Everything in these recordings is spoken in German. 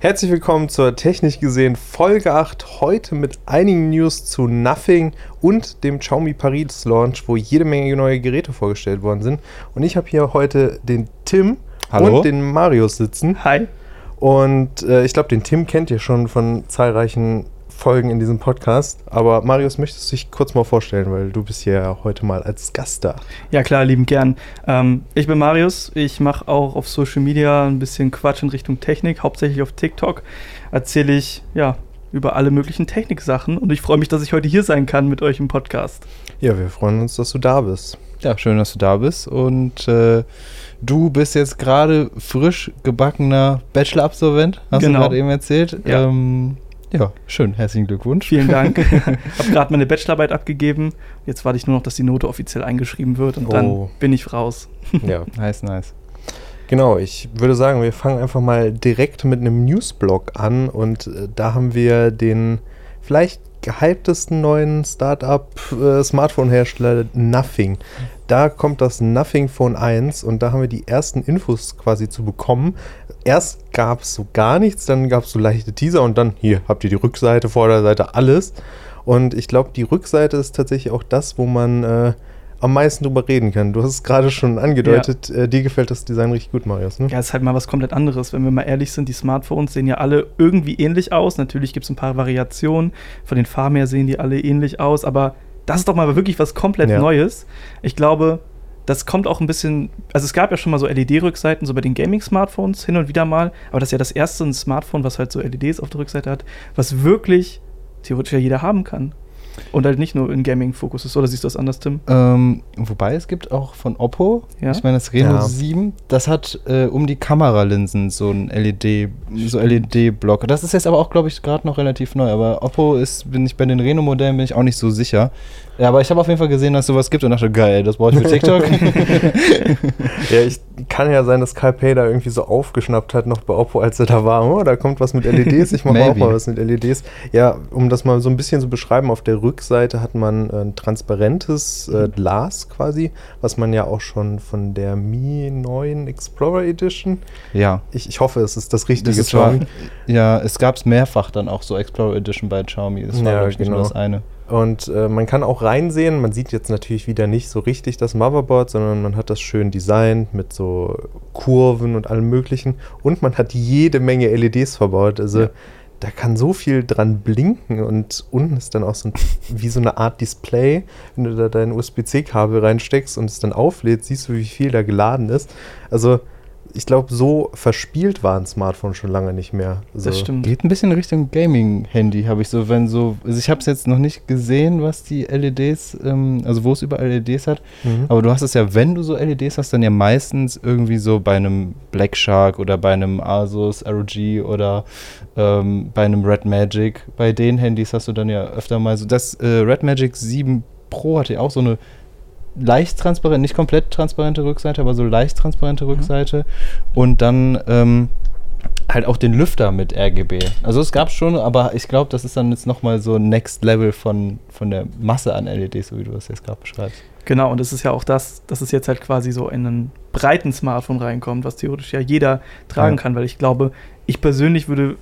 Herzlich willkommen zur Technisch gesehen Folge 8. Heute mit einigen News zu Nothing und dem Xiaomi Paris Launch, wo jede Menge neue Geräte vorgestellt worden sind. Und ich habe hier heute den Tim Hallo. und den Marius sitzen. Hi. Und äh, ich glaube, den Tim kennt ihr schon von zahlreichen Folgen in diesem Podcast. Aber Marius, möchtest du dich kurz mal vorstellen, weil du bist hier ja heute mal als Gast da. Ja klar, lieben gern. Ähm, ich bin Marius. Ich mache auch auf Social Media ein bisschen Quatsch in Richtung Technik, hauptsächlich auf TikTok. Erzähle ich ja über alle möglichen Techniksachen und ich freue mich, dass ich heute hier sein kann mit euch im Podcast. Ja, wir freuen uns, dass du da bist. Ja, schön, dass du da bist. Und äh, du bist jetzt gerade frisch gebackener Bachelor-Absolvent, hast Genau. du gerade eben erzählt. Ja. Ähm, ja, schön, herzlichen Glückwunsch. Vielen Dank. habe gerade meine Bachelorarbeit abgegeben. Jetzt warte ich nur noch, dass die Note offiziell eingeschrieben wird und Oh. dann bin ich raus. Ja. Nice, nice. Genau, ich würde sagen, wir fangen einfach mal direkt mit einem Newsblog an und äh, da haben wir den vielleicht gehyptesten neuen Startup-Smartphone-Hersteller Nothing. Da kommt das Nothing Phone 1 und da haben wir die ersten Infos quasi zu bekommen. Erst gab es so gar nichts, dann gab es so leichte Teaser und dann hier habt ihr die Rückseite, Vorderseite, alles. Und ich glaube, die Rückseite ist tatsächlich auch das, wo man äh, am meisten drüber reden kann. Du hast es gerade schon angedeutet, äh, dir gefällt das Design richtig gut, Marius, ne? Ja, ist halt mal was komplett anderes. Wenn wir mal ehrlich sind, die Smartphones sehen ja alle irgendwie ähnlich aus. Natürlich gibt es ein paar Variationen. Von den Farben her sehen die alle ähnlich aus. Aber das ist doch mal wirklich was komplett Ja. Neues. Ich glaube, das kommt auch ein bisschen. Also, es gab ja schon mal so LED-Rückseiten, so bei den Gaming-Smartphones hin und wieder mal. Aber das ist ja das erste ein Smartphone, was halt so LEDs auf der Rückseite hat, was wirklich theoretisch ja jeder haben kann. Und halt nicht nur in Gaming-Fokus ist. Oder siehst du das anders, Tim? Ähm, wobei es gibt auch von Oppo, Ja. ich meine das Reno Ja. 7, das hat äh, um die Kameralinsen so ein LED, so LED-Block. Das ist jetzt aber auch, glaube ich, gerade noch relativ neu. Aber Oppo ist, bin ich bei den Reno-Modellen bin ich auch nicht so sicher. Ja, aber ich habe auf jeden Fall gesehen, dass sowas gibt und dachte, geil, das brauche ich für TikTok. Ja, ich kann ja sein, dass Kai Pay da irgendwie so aufgeschnappt hat, noch bei Oppo, als er da war. Oh, da kommt was mit LEDs, ich mache auch mal was mit LEDs. Ja, um das mal so ein bisschen zu beschreiben, auf der Rückseite hat man ein transparentes äh, Glas quasi, was man ja auch schon von der Mi 9 Explorer Edition, ja. ich, ich hoffe, es ist das richtige Das ist Xiaomi. ja, es gab es mehrfach dann auch so Explorer Edition bei Xiaomi. Das war, Ja, nicht nur genau. das eine. Und äh, man kann auch reinsehen, man sieht jetzt natürlich wieder nicht so richtig das Motherboard, sondern man hat das schön designt mit so Kurven und allem möglichen. Und man hat jede Menge LEDs verbaut. Also Ja. da kann so viel dran blinken und unten ist dann auch so ein, wie so eine Art Display. Wenn du da dein USB-C-Kabel reinsteckst und es dann auflädt, siehst du, wie viel da geladen ist. Also ich glaube, so verspielt war ein Smartphone schon lange nicht mehr. Also, Das stimmt. Geht ein bisschen Richtung Gaming-Handy, habe ich so, wenn so, also ich habe es jetzt noch nicht gesehen, was die LEDs, ähm, also wo es überall LEDs hat, Mhm. aber du hast es ja, wenn du so LEDs hast, dann ja meistens irgendwie so bei einem Black Shark oder bei einem Asus ROG oder ähm, bei einem Red Magic. Bei den Handys hast du dann ja öfter mal so, das äh, Red Magic 7 Pro hatte ja auch so eine leicht transparent, nicht komplett transparente Rückseite, aber so leicht transparente Rückseite. Und dann ähm, halt auch den Lüfter mit RGB. Also es gab schon, aber ich glaube, das ist dann jetzt nochmal so Next Level von, von der Masse an LEDs, so wie du das jetzt gerade beschreibst. Genau, und das ist ja auch das, dass es jetzt halt quasi so in einen breiten Smartphone reinkommt, was theoretisch ja jeder tragen Ja. kann, weil ich glaube, ich persönlich würde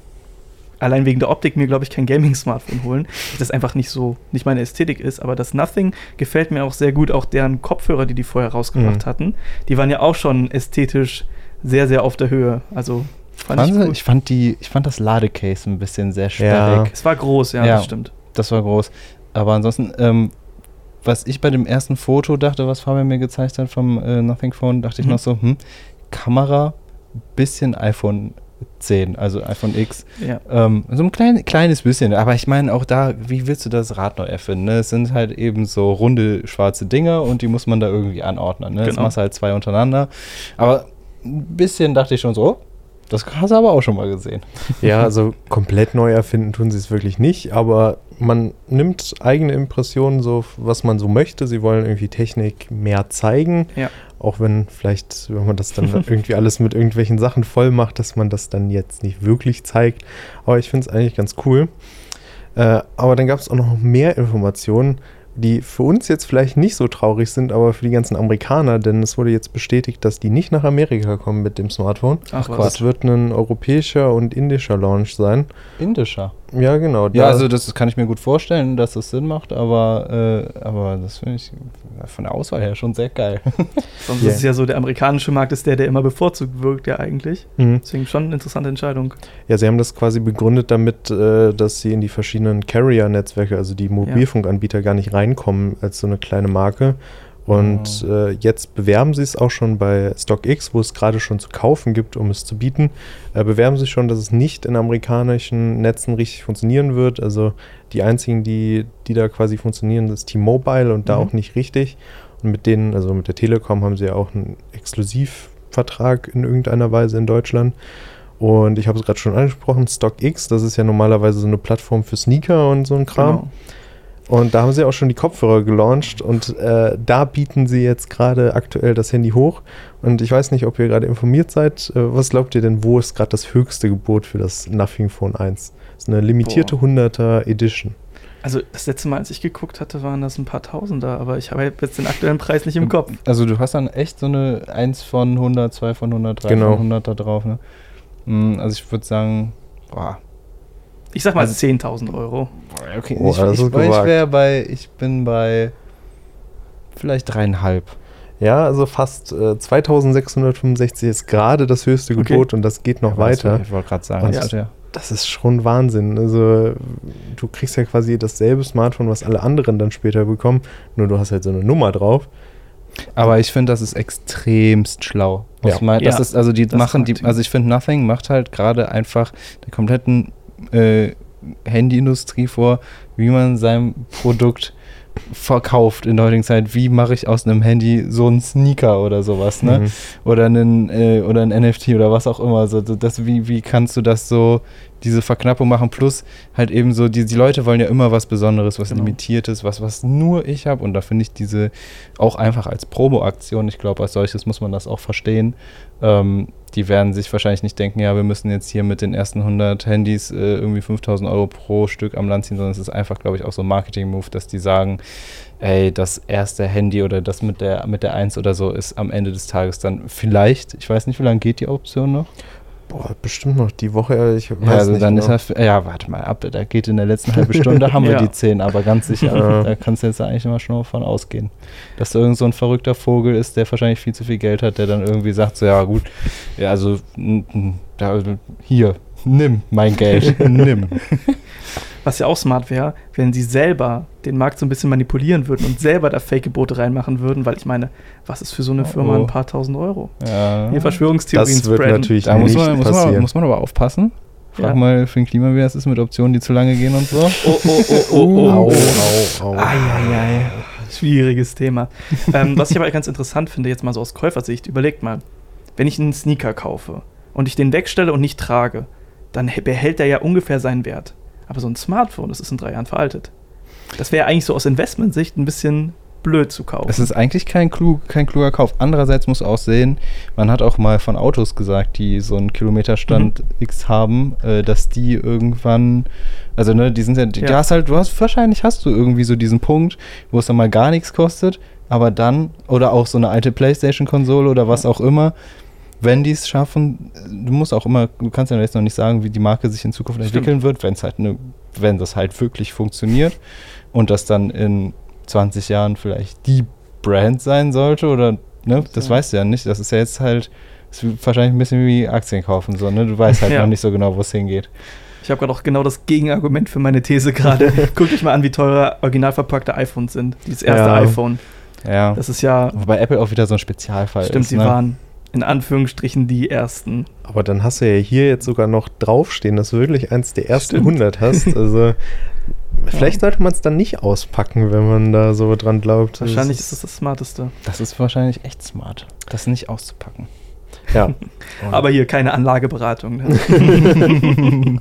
allein wegen der Optik mir, glaube ich, kein Gaming-Smartphone holen, weil das einfach nicht so, nicht meine Ästhetik ist, aber das Nothing gefällt mir auch sehr gut, auch deren Kopfhörer, die die vorher rausgebracht Mhm. hatten, die waren ja auch schon ästhetisch sehr, sehr auf der Höhe, also fand ich Fand gut. ich, fand die, ich fand das Ladecase ein bisschen sehr Ja. sperrig. es war groß, ja, Ja. das stimmt. Das war groß. Aber ansonsten, ähm, was ich bei dem ersten Foto dachte, was Fabian mir gezeigt hat vom äh, Nothing Phone, dachte ich Mhm. noch so, hm, Kamera, bisschen iPhone 10, also iPhone X. Ja. Ähm, so ein klein, kleines bisschen, aber ich meine auch da, wie willst du das Rad neu erfinden? Ne? Es sind halt eben so runde schwarze Dinger und die muss man da irgendwie anordnen. Ne? Jetzt Genau. machst du halt zwei untereinander. Aber ein bisschen dachte ich schon so, oh, das hast du aber auch schon mal gesehen. Ja, also komplett neu erfinden tun sie es wirklich nicht, aber man nimmt eigene Impressionen, so was man so möchte. Sie wollen irgendwie Technik mehr zeigen, Ja. Auch wenn vielleicht, wenn man das dann irgendwie alles mit irgendwelchen Sachen voll macht, dass man das dann jetzt nicht wirklich zeigt. Aber ich finde es eigentlich ganz cool. Äh, aber dann gab es auch noch mehr Informationen. die für uns jetzt vielleicht nicht so traurig sind, aber für die ganzen Amerikaner, denn es wurde jetzt bestätigt, dass die nicht nach Amerika kommen mit dem Smartphone. Ach, Das was. wird ein europäischer und indischer Launch sein. Indischer. Ja, genau. Ja, also das kann ich mir gut vorstellen, dass das Sinn macht, aber, äh, aber das finde ich von der Auswahl her schon sehr geil. Sonst Ja. ist es ja so, der amerikanische Markt ist der, der immer bevorzugt wirkt, ja eigentlich. Mhm. Deswegen schon eine interessante Entscheidung. Ja, sie haben das quasi begründet damit, äh, dass sie in die verschiedenen Carrier-Netzwerke, also die Mobilfunkanbieter, gar nicht reinkommen als so eine kleine Marke. Und äh, jetzt bewerben sie es auch schon bei StockX, wo es gerade schon zu kaufen gibt, um es zu bieten. Äh, bewerben sie schon, dass es nicht in amerikanischen Netzen richtig funktionieren wird. Also die einzigen, die, die da quasi funktionieren, ist T-Mobile und da Mhm. auch nicht richtig. Und mit denen, also mit der Telekom, haben sie ja auch einen Exklusivvertrag in irgendeiner Weise in Deutschland. Und ich habe es gerade schon angesprochen, StockX, das ist ja normalerweise so eine Plattform für Sneaker und so ein Kram. Genau. Und da haben sie auch schon die Kopfhörer gelauncht und äh, da bieten sie jetzt gerade aktuell das Handy hoch. Und ich weiß nicht, ob ihr gerade informiert seid. Äh, was glaubt ihr denn, wo ist gerade das höchste Gebot für das Nothing Phone 1? Das ist eine limitierte Boah. 100er Edition. Also das letzte Mal, als ich geguckt hatte, waren das ein paar Tausender, aber ich habe jetzt den aktuellen Preis nicht im Kopf. Also du hast dann echt so eine 1 von 100, 2 von 100, 3 Genau. von 100 da drauf, ne? Mm, Also ich würde sagen, boah, Ich sag mal Also- 10.000 Euro. okay, Boah, ich, ich, ich, bei, ich bin bei vielleicht dreieinhalb. Ja, also fast äh, 2665 ist gerade das höchste Okay. Gebot und das geht noch das- weiter. Ich wollte gerade sagen, Und das ist ja. Das ist schon Wahnsinn. Also, du kriegst ja quasi dasselbe Smartphone, was alle anderen dann später bekommen, nur du hast halt so eine Nummer drauf. Aber ich finde, das ist extremst schlau. Ja. Mein- Das Ja, ist, also die das machen, die, also ich finde, Nothing macht halt gerade einfach der kompletten äh, Handyindustrie vor, wie man sein Produkt verkauft in der heutigen Zeit. Wie mache ich aus einem Handy so einen Sneaker oder sowas, ne? Mhm. Oder einen äh, oder ein NFT oder was auch immer. So, so das, wie, wie kannst du das so, diese Verknappung machen? Plus halt eben so, die, die Leute wollen ja immer was Besonderes, was Genau. Limitiertes, was, was nur ich habe. Und da finde ich diese auch einfach als Promo-Aktion, ich glaube, als solches muss man das auch verstehen. Ähm, die werden sich wahrscheinlich nicht denken, ja, wir müssen jetzt hier mit den ersten 100 Handys äh, irgendwie 5000 Euro pro Stück am Land ziehen, sondern es ist einfach, glaube ich, auch so ein Marketing-Move, dass die sagen, ey, das erste Handy oder das mit der, mit der 1 oder so ist am Ende des Tages dann vielleicht, ich weiß nicht, wie lange geht die Option noch? Boah, bestimmt noch die Woche, ich weiß Ja, also nicht dann genau. ist er, ja, warte mal ab, da geht in der letzten halben Stunde, haben wir Ja. die 10, aber ganz sicher, Ja. da kannst du jetzt eigentlich immer schon von ausgehen. Dass da irgend so ein verrückter Vogel ist, der wahrscheinlich viel zu viel Geld hat, der dann irgendwie sagt, so, ja gut, ja, also, da, hier, nimm mein Geld, nimm. Was ja auch smart wäre, wenn sie selber den Markt so ein bisschen manipulieren würden und selber da Fake-Gebote reinmachen würden, weil ich meine, was ist für so eine Oh, Firma oh. ein paar tausend Euro? Ja. Hier Verschwörungstheorien das wird spreaden. natürlich Da muss nicht man, muss, passieren. man, muss man aber aufpassen. Frag Ja. mal für den Klima, wie das ist mit Optionen, die zu lange gehen und so. Oh, oh, oh, oh, au, oh. au, au. Eieiei. Schwieriges Thema. ähm, was ich aber ganz interessant finde, jetzt mal so aus Käufersicht, überlegt mal, wenn ich einen Sneaker kaufe und ich den wegstelle und nicht trage, dann behält der ja ungefähr seinen Wert. Aber so ein Smartphone, das ist in drei Jahren veraltet. Das wäre eigentlich so aus Investmentsicht ein bisschen blöd zu kaufen. Es ist eigentlich kein, klug, kein kluger Kauf. Andererseits muss auch sehen, man hat auch mal von Autos gesagt, die so einen Kilometerstand X haben, äh, dass die irgendwann, also ne, die sind ja, die, Ja. du hast halt, du hast, wahrscheinlich hast du irgendwie so diesen Punkt, wo es dann mal gar nichts kostet, aber dann, oder auch so eine alte Playstation-Konsole oder was auch immer, wenn die es schaffen, du musst auch immer, du kannst ja jetzt noch nicht sagen, wie die Marke sich in Zukunft Stimmt. entwickeln wird, wenn es halt ne, wenn das halt wirklich funktioniert und das dann in 20 Jahren vielleicht die Brand sein sollte oder ne, das Ja. weißt du ja nicht. Das ist ja jetzt halt das ist wahrscheinlich ein bisschen wie Aktien kaufen so, ne? Du weißt halt Ja. noch nicht so genau, wo es hingeht. Ich habe gerade auch genau das Gegenargument für meine These gerade. Guckt euch mal an, wie teuer original verpackte iPhones sind. Dieses erste Ja. iPhone. Ja. Das ist ja, Wobei Apple auch wieder so ein Spezialfall stimmt, ist. die ne? waren in Anführungsstrichen die ersten. Aber dann hast du ja hier jetzt sogar noch draufstehen, dass du wirklich eins der ersten Stimmt. 100 hast. Also vielleicht sollte man es dann nicht auspacken, wenn man da so dran glaubt. Wahrscheinlich ist das das Smarteste. Das ist wahrscheinlich echt smart, das nicht auszupacken. Ja. Aber hier keine Anlageberatung. Ne?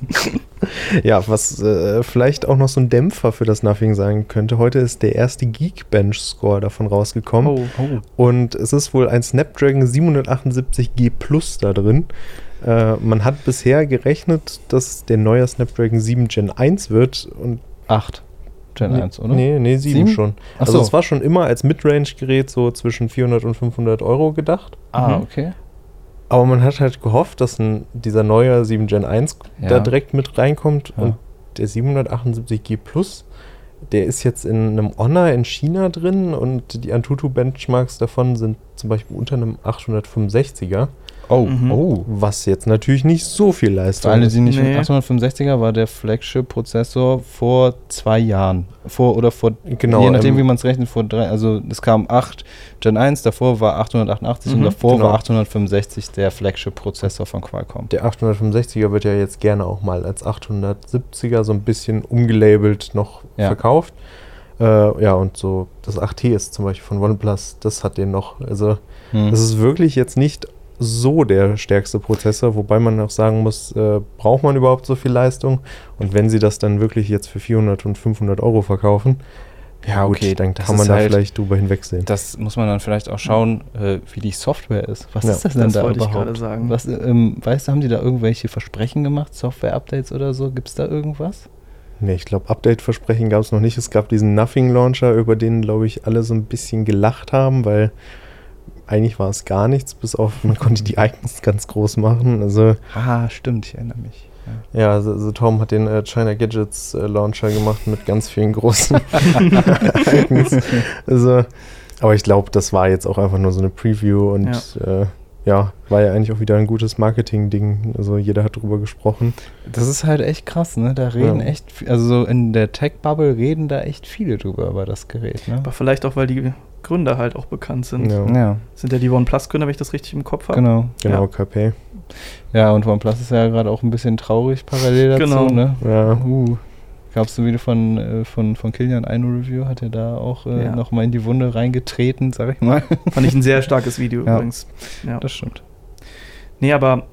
Ja, was äh, vielleicht auch noch so ein Dämpfer für das Nothing sein könnte. Heute ist der erste Geekbench-Score davon rausgekommen. Oh. Oh. Und es ist wohl ein Snapdragon 778G Plus da drin. Äh, man hat bisher gerechnet, dass der neue Snapdragon 7 Gen 1 wird. Und Acht. Gen nee, 1, oder? Nee, nee, 7, Sieben? schon. Ach also so. es war schon immer als Midrange-Gerät so zwischen 400 und 500 Euro gedacht. Ah, Mhm. okay. Aber man hat halt gehofft, dass ein, dieser neue 7 Gen 1 Ja. da direkt mit reinkommt. Ja. Und der 778G Plus, der ist jetzt in einem Honor in China drin und die Antutu-Benchmarks davon sind zum Beispiel unter einem 865er, Oh, Mhm. oh. was jetzt natürlich nicht so viel Für Leistung alle, ist. die nicht Nee. 865er war der Flagship-Prozessor vor zwei Jahren. Vor oder vor, Genau, je nachdem, ähm, wie man es rechnet, vor drei, also es kam 8 Gen 1, davor war 888 und Mhm, davor genau. war 865 der Flagship-Prozessor von Qualcomm. Der 865er wird ja jetzt gerne auch mal als 870er so ein bisschen umgelabelt noch Ja. verkauft. Äh, ja, und so das 8T ist zum Beispiel von OnePlus, das hat den noch. Also Hm. das ist wirklich jetzt nicht so der stärkste Prozessor, wobei man auch sagen muss, äh, braucht man überhaupt so viel Leistung? Und wenn sie das dann wirklich jetzt für 400 und 500 Euro verkaufen, ja, gut, okay, dann kann man da halt- vielleicht drüber hinwegsehen. Das muss man dann vielleicht auch schauen, äh, wie die Software ist. Was Ja, ist das denn das da wollte ich überhaupt? gerade sagen. Was, ähm, weißt du, haben die da irgendwelche Versprechen gemacht, Software-Updates oder so? Gibt es da irgendwas? Nee, ich glaube, Update-Versprechen gab es noch nicht. Es gab diesen Nothing Launcher, über den, glaube ich, alle so ein bisschen gelacht haben, weil eigentlich war es gar nichts, bis auf, man konnte die Icons ganz groß machen. Also, Ah, stimmt, ich erinnere mich. Ja. ja, also, also Tom hat den äh, China Gadgets äh, Launcher gemacht mit ganz vielen großen Icons. Also, aber ich glaube, das war jetzt auch einfach nur so eine Preview und ja. Äh, ja, war ja eigentlich auch wieder ein gutes Marketing-Ding. Also jeder hat drüber gesprochen. Das ist halt echt krass, ne? Da reden Ja. echt, viel- also so in der Tech-Bubble reden da echt viele drüber über das Gerät, ne? Aber vielleicht auch, weil die Gründer halt auch bekannt sind. Ja, Ja, Sind ja die OnePlus-Gründer, wenn ich das richtig im Kopf habe. genau. genau, Ja. KP. Ja, und OnePlus ist ja gerade auch ein bisschen traurig parallel dazu, Genau. ne? Ja. Uh, Gab es so wieder von, äh, von, von Kilian eine Review, hat er da auch äh, Ja. nochmal in die Wunde reingetreten, sag ich mal. Fand ich ein sehr starkes Video Ja. übrigens. Ja. Das stimmt. Nee, aber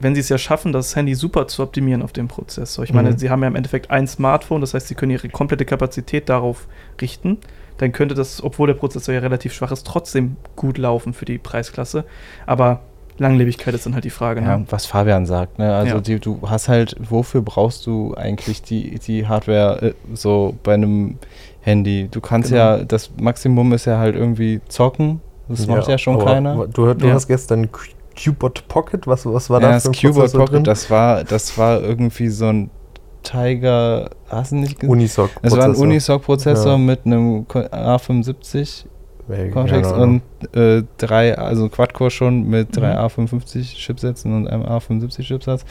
wenn sie es ja schaffen, das Handy super zu optimieren auf dem Prozessor. Ich meine, Mhm. sie haben ja im Endeffekt ein Smartphone, das heißt, sie können ihre komplette Kapazität darauf richten. Dann könnte das, obwohl der Prozessor ja relativ schwach ist, trotzdem gut laufen für die Preisklasse. Aber Langlebigkeit ist dann halt die Frage. Ja, Ne? was Fabian sagt, ne? Also Ja. die, du hast halt, wofür brauchst du eigentlich die, die Hardware äh, so bei einem Handy? Du kannst Genau. ja, das Maximum ist ja halt irgendwie zocken. Das macht ja schon keiner. Du, du Ja. hast gestern Qbot Pocket, was, was war ja, da das für ein Cubot Pocket, drin? das war, das war irgendwie so ein Tiger, hast du nicht gesehen? Unisoc. Es war ein Unisoc-Prozessor Ja. mit einem Ko- A75 Äh, Cortex Ahnung. und äh, drei, also Quad-Core schon mit drei Mhm. A55 Chipsätzen und einem A75 Chipsatz.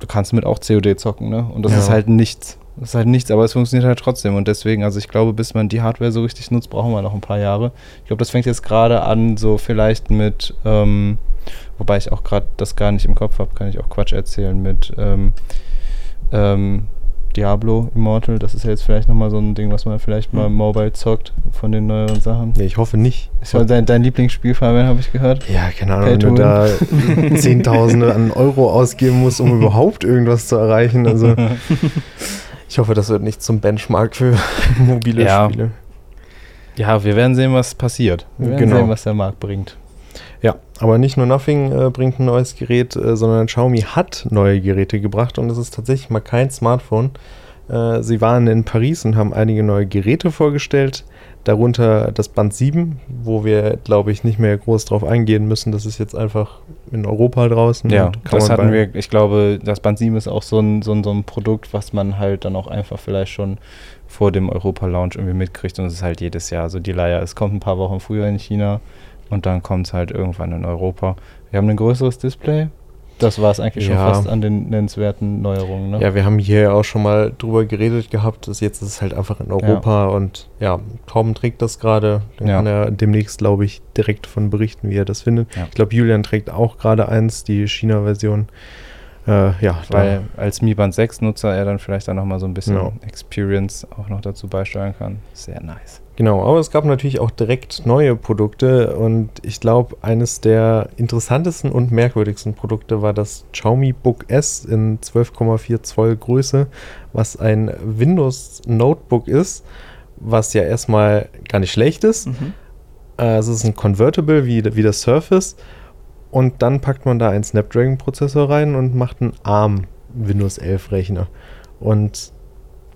Du kannst mit auch COD zocken, ne? Und das Ja. ist halt nichts. Das ist halt nichts, aber es funktioniert halt trotzdem. Und deswegen, also ich glaube, bis man die Hardware so richtig nutzt, brauchen wir noch ein paar Jahre. Ich glaube, das fängt jetzt gerade an, so vielleicht mit, ähm, wobei ich auch gerade das gar nicht im Kopf habe, kann ich auch Quatsch erzählen, mit ähm, ähm, Diablo Immortal. Das ist ja jetzt vielleicht nochmal so ein Ding, was man vielleicht mal Hm. mobile zockt von den neueren Sachen. Nee, ich hoffe nicht. Ist ja dein, dein Lieblingsspiel, Fabian, habe ich gehört. Ja, keine Ahnung, wenn du da Zehntausende an Euro ausgeben musst, um überhaupt irgendwas zu erreichen. Also ich hoffe, das wird nicht zum Benchmark für mobile Ja. Spiele. Ja, wir werden sehen, was passiert. Wir werden Genau. sehen, was der Markt bringt. Ja, aber nicht nur Nothing äh, bringt ein neues Gerät, äh, sondern Xiaomi hat neue Geräte gebracht und es ist tatsächlich mal kein Smartphone. Äh, sie waren in Paris und haben einige neue Geräte vorgestellt, darunter das Band 7, wo wir, glaube ich, nicht mehr groß drauf eingehen müssen. Das ist jetzt einfach in Europa draußen. Ja, das hatten wir, ich glaube, das Band 7 ist auch so ein, so, ein, so ein Produkt, was man halt dann auch einfach vielleicht schon vor dem Europa-Launch irgendwie mitkriegt und es ist halt jedes Jahr so die Leier. Es kommt ein paar Wochen früher in China und dann kommt es halt irgendwann in Europa. Wir haben ein größeres Display. Das war es eigentlich Ja. schon fast an den nennenswerten Neuerungen. Ne? Ja, wir haben hier ja auch schon mal drüber geredet gehabt, dass jetzt ist es halt einfach in Europa und ja, Tom trägt das gerade. Dann Ja. kann er demnächst, glaube ich, direkt von berichten, wie er das findet. Ja. Ich glaube, Julian trägt auch gerade eins, die China-Version. Äh, ja, Weil als Mi Band 6-Nutzer er dann vielleicht dann nochmal so ein bisschen Ja. Experience auch noch dazu beisteuern kann. Sehr nice. Genau, aber es gab natürlich auch direkt neue Produkte und ich glaube, eines der interessantesten und merkwürdigsten Produkte war das Xiaomi Book S in 12,4 Zoll Größe, was ein Windows Notebook ist, was ja erstmal gar nicht schlecht ist. Mhm. Äh, es ist ein Convertible wie, wie das Surface und dann packt man da einen Snapdragon-Prozessor rein und macht einen ARM Windows 11 Rechner. Und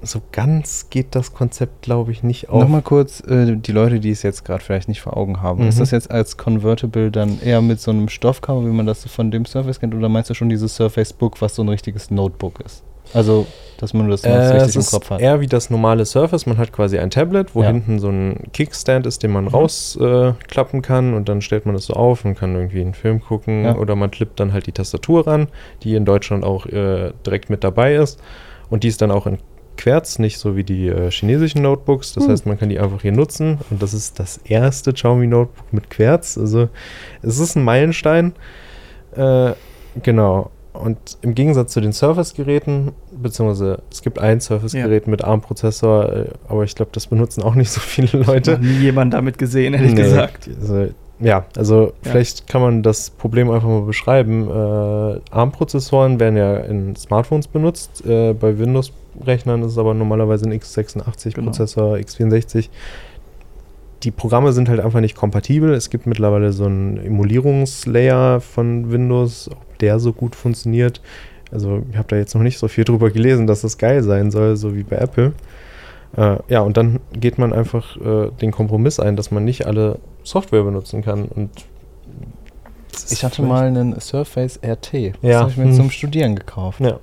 so ganz geht das Konzept, glaube ich, nicht auf. Nochmal kurz, äh, die Leute, die es jetzt gerade vielleicht nicht vor Augen haben. Mhm. Ist das jetzt als Convertible dann eher mit so einem Stoffcover, wie man das so von dem Surface kennt, oder meinst du schon dieses Surface Book, was so ein richtiges Notebook ist? Also, dass man das Äh, richtig im Kopf hat. eher wie das normale Surface. Man hat quasi ein Tablet, wo Ja. hinten so ein Kickstand ist, den man rausklappen äh, kann und dann stellt man das so auf und kann irgendwie einen Film gucken Ja. oder man klippt dann halt die Tastatur ran, die in Deutschland auch äh, direkt mit dabei ist und die ist dann auch in Querz, nicht so wie die äh, chinesischen Notebooks. Das Hm. heißt, man kann die einfach hier nutzen und das ist das erste Xiaomi Notebook mit Querz. Also es ist ein Meilenstein. Äh, genau. Und im Gegensatz zu den Surface-Geräten, beziehungsweise es gibt ein Surface-Gerät mit ARM-Prozessor, äh, aber ich glaube, das benutzen auch nicht so viele Leute. Noch nie jemand damit gesehen, ehrlich Nee, gesagt. Also, ja, also Ja. vielleicht kann man das Problem einfach mal beschreiben. Äh, ARM-Prozessoren werden ja in Smartphones benutzt. Äh, bei Windows-Rechnern ist es aber normalerweise ein x86-Prozessor, x64. Die Programme sind halt einfach nicht kompatibel. Es gibt mittlerweile so einen Emulierungslayer von Windows, ob der so gut funktioniert. Also ich habe da jetzt noch nicht so viel drüber gelesen, dass das geil sein soll, so wie bei Apple. Äh, ja, und dann geht man einfach äh, den Kompromiss ein, dass man nicht alle Software benutzen kann. Und Ich hatte mal einen Surface RT. Das Ja. habe ich mir Hm. zum Studieren gekauft. Ja.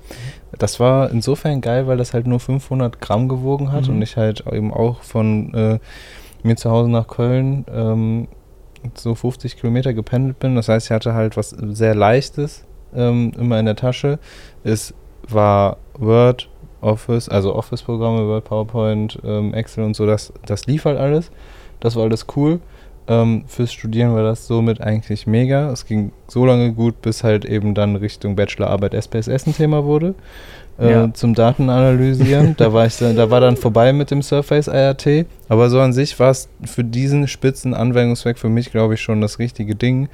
Das war insofern geil, weil das halt nur 500 Gramm gewogen hat Mhm. und ich halt eben auch von äh, mir zu Hause nach Köln ähm, so 50 Kilometer gependelt bin. Das heißt, ich hatte halt was sehr Leichtes ähm, immer in der Tasche. Es war Word, Office, also Office-Programme, Word, PowerPoint, ähm, Excel und so, das, das lief halt alles. Das war alles cool. Ähm, fürs Studieren war das somit eigentlich mega. Es ging so lange gut, bis halt eben dann Richtung Bachelorarbeit SPSS ein Thema wurde. Äh, Ja. Zum Datenanalysieren. da, war ich dann, da war dann vorbei mit dem Surface IRT. Aber so an sich war es für diesen spitzen Anwendungszweck für mich, glaube ich, schon das richtige Ding.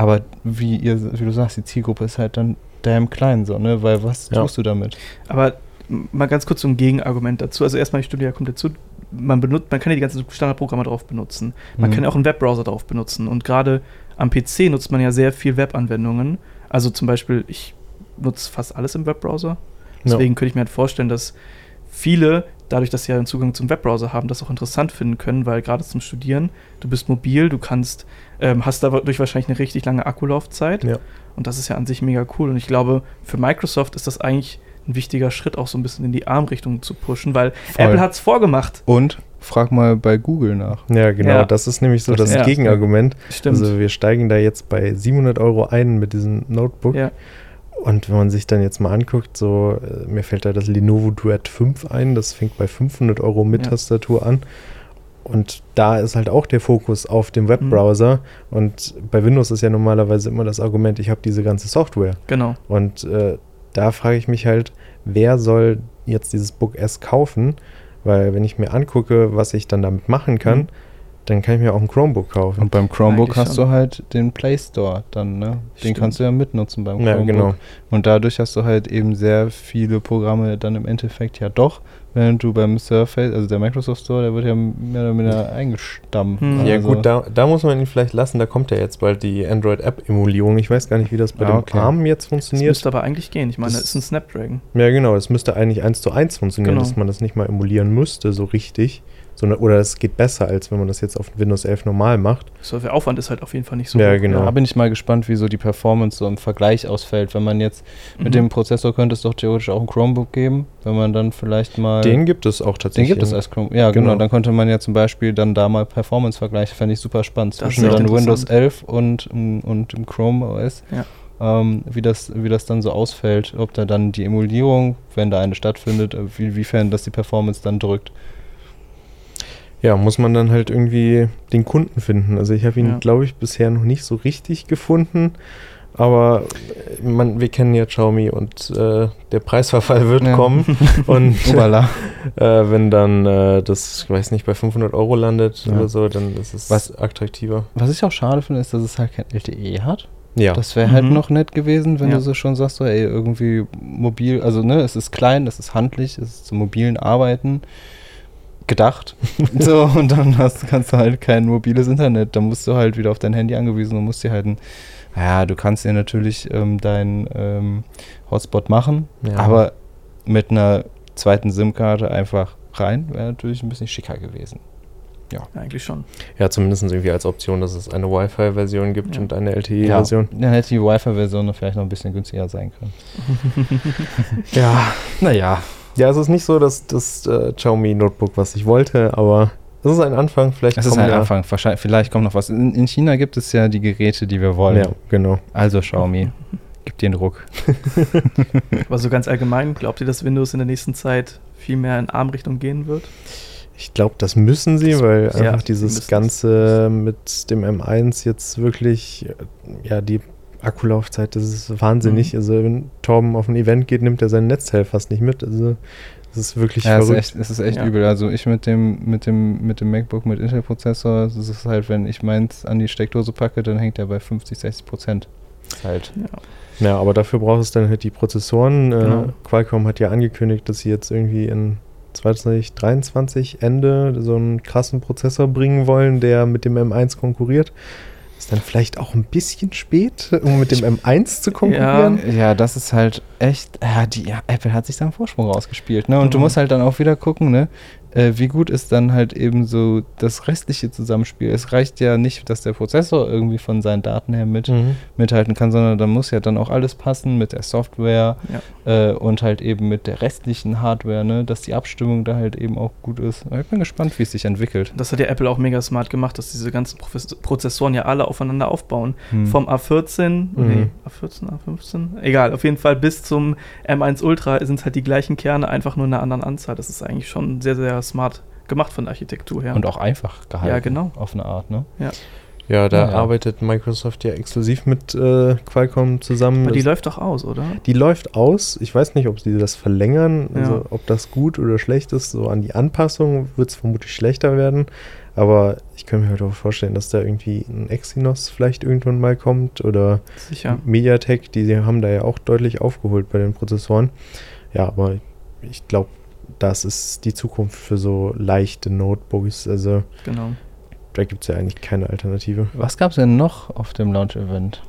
Aber wie, ihr, wie du sagst, die Zielgruppe ist halt dann damn klein so, ne? Weil was Ja. tust du damit? Aber mal ganz kurz so ein Gegenargument dazu. Also erstmal, ich stimme ja komplett zu. Man, benutzt, man kann ja die ganzen Standardprogramme drauf benutzen. Man Mhm. kann ja auch einen Webbrowser drauf benutzen. Und gerade am PC nutzt man ja sehr viel Webanwendungen. Also zum Beispiel, ich nutze fast alles im Webbrowser. Deswegen könnte ich mir halt vorstellen, dass viele, dadurch, dass sie ja einen Zugang zum Webbrowser haben, das auch interessant finden können, weil gerade zum Studieren, du bist mobil, du kannst, ähm, hast dadurch wahrscheinlich eine richtig lange Akkulaufzeit. Ja. Und das ist ja an sich mega cool. Und ich glaube, für Microsoft ist das eigentlich ein wichtiger Schritt, auch so ein bisschen in die ARM-Richtung zu pushen, weil Voll. Apple hat es vorgemacht. Und frag mal bei Google nach. Ja, genau. Ja. Das ist nämlich so Das das Gegenargument. Stimmt. Also wir steigen da jetzt bei 700 Euro ein mit diesem Notebook. ja. Und wenn man sich dann jetzt mal anguckt, so, äh, mir fällt da das Lenovo Duet 5 ein, das fängt bei 500 Euro mit Ja. Tastatur an. Und da ist halt auch der Fokus auf dem Webbrowser. Und bei Windows ist ja normalerweise immer das Argument, ich habe diese ganze Software. Genau. Und äh, da frage ich mich halt, wer soll jetzt dieses Book S kaufen? Weil wenn ich mir angucke, was ich dann damit machen kann, Mhm. Dann kann ich mir auch ein Chromebook kaufen. Und beim Chromebook Eigentlich hast schon. du halt den Play Store dann, ne? Den Stimmt. kannst du ja mitnutzen beim ja, Chromebook. genau. Und dadurch hast du halt eben sehr viele Programme dann im Endeffekt ja doch, während du beim Surface, also der Microsoft Store, der wird ja mehr oder weniger eingestampft. Hm. Ja Also- gut, da, da muss man ihn vielleicht lassen, da kommt ja jetzt bald die Android-App-Emulierung. Ich weiß gar nicht, wie das bei Ah, dem okay. ARM jetzt Das funktioniert. müsste aber eigentlich gehen. Ich meine, Das- das ist ein Snapdragon. Ja genau, es müsste eigentlich eins zu eins funktionieren, Genau. dass man das nicht mal emulieren müsste, so richtig. Sondern, oder es geht besser, als wenn man das jetzt auf Windows 11 normal macht. So, der Aufwand ist halt auf jeden Fall nicht so Ja, hoch. genau. Da bin ich mal gespannt, wie so die Performance so im Vergleich ausfällt. Wenn man jetzt Mhm. mit dem Prozessor könnte es doch theoretisch auch ein Chromebook geben, wenn man dann vielleicht mal. Den gibt es auch den tatsächlich. gibt es als Chromebook. Ja, genau. Genau. Dann könnte man ja zum Beispiel dann da mal Performance vergleichen. Fände ich super spannend. Zwischen dann Windows interessant. 11 und, und dem Chrome OS. Ja. Ähm, wie, das, wie das dann so ausfällt. Ob da dann die Emulierung, wenn da eine stattfindet, wie, wiefern das die Performance dann drückt. Ja, muss man dann halt irgendwie den Kunden finden. Also ich habe ihn, Ja. glaube ich, bisher noch nicht so richtig gefunden. Aber äh, man, wir kennen ja Xiaomi und äh, der Preisverfall wird Ja. kommen. und äh, wenn dann äh, das, ich weiß nicht, bei 500 Euro landet Ja. oder so, dann ist es Was- attraktiver. Was ich auch schade finde, ist, dass es halt kein LTE hat. Ja, Das wäre halt Mhm. noch nett gewesen, wenn Ja. du so schon sagst, so, ey, irgendwie mobil, also ne, es ist klein, es ist handlich, es ist zum mobilen Arbeiten gedacht. so, und dann hast, kannst du halt kein mobiles Internet. Dann musst du halt wieder auf dein Handy angewiesen und musst dir halt ein, ja, du kannst dir natürlich ähm, deinen ähm, Hotspot machen, Ja. aber mit einer zweiten SIM-Karte einfach rein, wäre natürlich ein bisschen schicker gewesen. Ja, eigentlich schon. Ja, zumindest irgendwie als Option, dass es eine Wi-Fi-Version gibt Ja. und eine LTE-Version. Dann hätte die Wi-Fi-Version vielleicht noch ein bisschen günstiger sein können. Ja. Naja, ja, es ist nicht so, dass das äh, Xiaomi Notebook, was ich wollte, aber es ist ein Anfang. Vielleicht es ist ein Anfang. Wahrscheinlich, vielleicht kommt noch was. In, in China gibt es ja die Geräte, die wir wollen. Ja, genau. Also Xiaomi, gib dir einen Druck. Aber so ganz allgemein, glaubt ihr, dass Windows in der nächsten Zeit viel mehr in ARM-Richtung gehen wird? Ich glaube, das müssen sie, Das- weil ja, einfach dieses. Ganze mit dem M1 jetzt wirklich, äh, ja, die Akkulaufzeit, das ist wahnsinnig. Mhm. Also, wenn Torben auf ein Event geht, nimmt er sein Netzteil fast nicht mit. Also, das ist wirklich Ja, es ist verrückt. echt, es ist echt Ja. übel. Also ich mit dem, mit dem, mit dem MacBook mit Intel-Prozessor, das ist halt, wenn ich meins an die Steckdose packe, dann hängt er bei 50, 60 Prozent. Halt. Ja. Ja, aber dafür braucht es dann halt die Prozessoren. Äh, Genau. Qualcomm hat ja angekündigt, dass sie jetzt irgendwie in 2023 Ende so einen krassen Prozessor bringen wollen, der mit dem M1 konkurriert. Ist dann vielleicht auch ein bisschen spät, um mit dem M1 zu konkurrieren. Ja, das ist halt echt. Ja, die, ja, Apple hat sich da einen Vorsprung rausgespielt, ne? Und du Mhm. musst halt dann auch wieder gucken, ne? Äh, wie gut ist dann halt eben so das restliche Zusammenspiel. Es reicht ja nicht, dass der Prozessor irgendwie von seinen Daten her mit, Mhm. mithalten kann, sondern da muss ja dann auch alles passen mit der Software Ja. äh, und halt eben mit der restlichen Hardware, ne? Dass die Abstimmung da halt eben auch gut ist. Ich bin gespannt, wie es sich entwickelt. Das hat ja Apple auch mega smart gemacht, dass diese ganzen Profes- Prozessoren ja alle aufeinander aufbauen. Hm. Vom A14, Mhm. nee, A14, A15, egal, auf jeden Fall bis zum M1 Ultra sind es halt die gleichen Kerne, einfach nur in einer anderen Anzahl. Das ist eigentlich schon sehr, sehr smart gemacht von der Architektur her. Und auch einfach gehalten. Ja, genau. Auf eine Art, ne? Ja, da Ja, ja. arbeitet Microsoft ja exklusiv mit äh, Qualcomm zusammen. Aber die Das- läuft doch aus, oder? die läuft aus. Ich weiß nicht, ob sie das verlängern, also Ja. ob das gut oder schlecht ist. So an die Anpassung wird es vermutlich schlechter werden. Aber ich kann mir halt auch vorstellen, dass da irgendwie ein Exynos vielleicht irgendwann mal kommt oder Sicher. Mediatek, die haben da ja auch deutlich aufgeholt bei den Prozessoren. Ja, aber ich glaube, das ist die Zukunft für so leichte Notebooks. Also Genau. da gibt es ja eigentlich keine Alternative. Was gab es denn noch auf dem Launch-Event?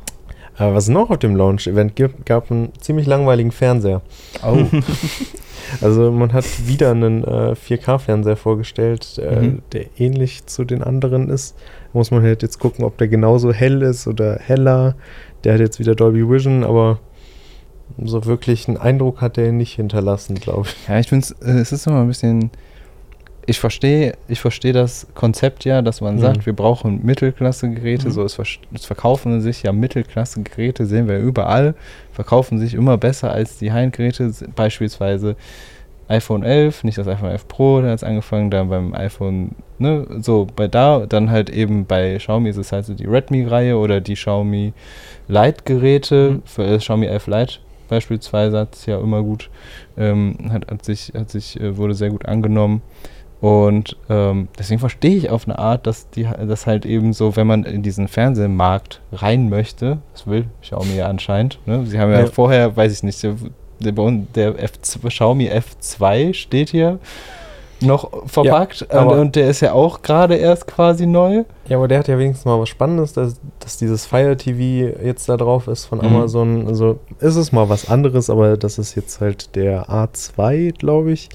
Aber was es noch auf dem Launch-Event gibt, gab einen ziemlich langweiligen Fernseher. Oh. Also man hat wieder einen äh, 4K-Fernseher vorgestellt, äh, Mhm. der ähnlich zu den anderen ist. Muss man halt jetzt gucken, ob der genauso hell ist oder heller. Der hat jetzt wieder Dolby Vision, aber so wirklich einen Eindruck hat er nicht hinterlassen, glaube ich. Ja, ich finde äh, es ist immer ein bisschen. Ich verstehe, ich verstehe das Konzept ja, dass man Mhm. sagt, wir brauchen Mittelklasse-Geräte. Mhm. So, es, es verkaufen sich ja Mittelklasse-Geräte, sehen wir überall, verkaufen sich immer besser als die High-End-Geräte, s- beispielsweise iPhone 11, nicht das iPhone 11 Pro, da hat es angefangen, dann beim iPhone, ne, so bei da, dann halt eben bei Xiaomi ist es halt so die Redmi-Reihe oder die Xiaomi Lite-Geräte, Mhm. für äh, Xiaomi 11 Lite beispielsweise hat es ja immer gut, ähm, hat, hat sich, hat sich, äh, wurde sehr gut angenommen. Und ähm, deswegen verstehe ich auf eine Art, dass die das halt eben so, wenn man in diesen Fernsehmarkt rein möchte, das will Xiaomi ja anscheinend. Ne? Sie haben ja, Ja. vorher, weiß ich nicht, der, der, der F2, Xiaomi F2 steht hier noch verpackt und, aber- und der ist ja auch gerade erst quasi neu. Ja, aber der hat ja wenigstens mal was Spannendes, dass, dass dieses Fire TV jetzt da drauf ist von Mhm. Amazon. Also ist es mal was anderes, aber das ist jetzt halt der A2, glaube ich.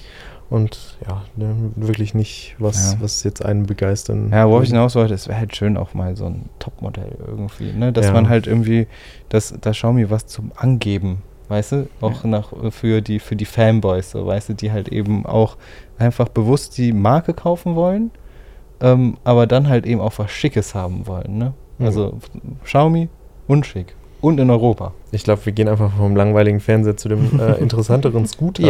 Und ja, ne, wirklich nicht was, Ja. was jetzt einen begeistern. Ja, worauf ich hinaus wollte, es wäre halt schön auch mal so ein Topmodell irgendwie, ne? Dass Ja. man halt irgendwie, dass da Xiaomi was zum Angeben, weißt du, auch nach für die für die Fanboys, so weißt du, die halt eben auch einfach bewusst die Marke kaufen wollen, ähm, aber dann halt eben auch was Schickes haben wollen, ne? Mhm. Also Xiaomi und schick und in Europa. Ich glaube, wir gehen einfach vom langweiligen Fernseher zu dem äh, interessanteren Scooter.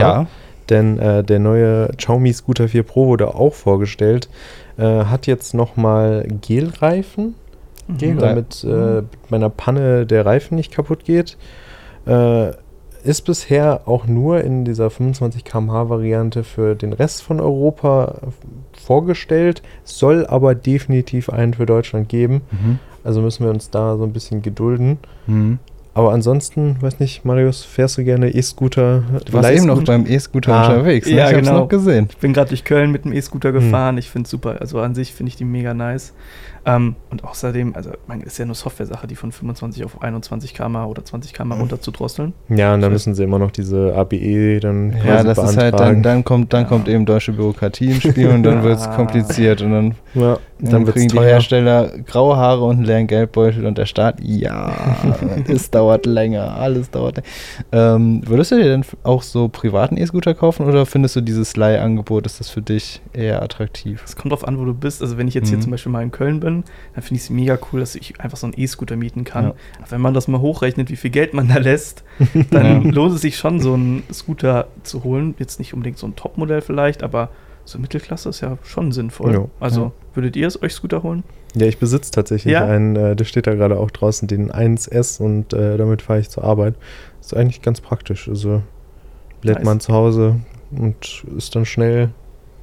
Denn äh, der neue Xiaomi Scooter 4 Pro wurde auch vorgestellt. Äh, hat jetzt nochmal Gelreifen, Mhm. Damit äh, bei einer Panne der Reifen nicht kaputt geht. Äh, ist bisher auch nur in dieser 25 km/h Variante für den Rest von Europa vorgestellt, soll aber definitiv einen für Deutschland geben. Mhm. Also müssen wir uns da so ein bisschen gedulden. Mhm. Aber ansonsten, weiß nicht, Marius, fährst du gerne E-Scooter? Du warst eben noch beim E-Scooter Ah, unterwegs, ne? ja, ich hab's genau. noch gesehen. Ich bin gerade durch Köln mit dem E-Scooter Hm. gefahren. Ich finde es super. Also an sich finde ich die mega nice. Ähm, und außerdem, also man ist ja nur Software-Sache, die von 25 auf 21 km oder 20 km runter zu drosseln. Ja, und dann müssen sie immer noch diese ABE dann Ja, quasi das ist halt, dann, beantragen. dann kommt, dann Ja. kommt eben deutsche Bürokratie ins Spiel und dann wird es Ja. kompliziert und dann, ja, dann, dann kriegen es die teuer. Hersteller graue Haare und einen leeren Geldbeutel und der Staat, ja, es dauert länger, alles dauert länger. Ähm, würdest du dir denn auch so privaten E-Scooter kaufen oder findest du dieses Leih-Angebot, ist das für dich eher attraktiv? Es kommt drauf an, wo du bist. Also wenn ich jetzt hier Mhm. zum Beispiel mal in Köln bin, dann finde ich es mega cool, dass ich einfach so einen E-Scooter mieten kann. Ja. Wenn man das mal hochrechnet, wie viel Geld man da lässt, dann Ja. lohnt es sich schon, so einen Scooter zu holen. Jetzt nicht unbedingt so ein Topmodell vielleicht, aber so Mittelklasse ist ja schon sinnvoll. Ja. Also Ja. würdet ihr es euch Scooter holen? Ja, ich besitze tatsächlich Ja? einen, äh, der steht da gerade auch draußen, den 1S und äh, damit fahre ich zur Arbeit. Ist eigentlich ganz praktisch. Also lädt Nice. man zu Hause und ist dann schnell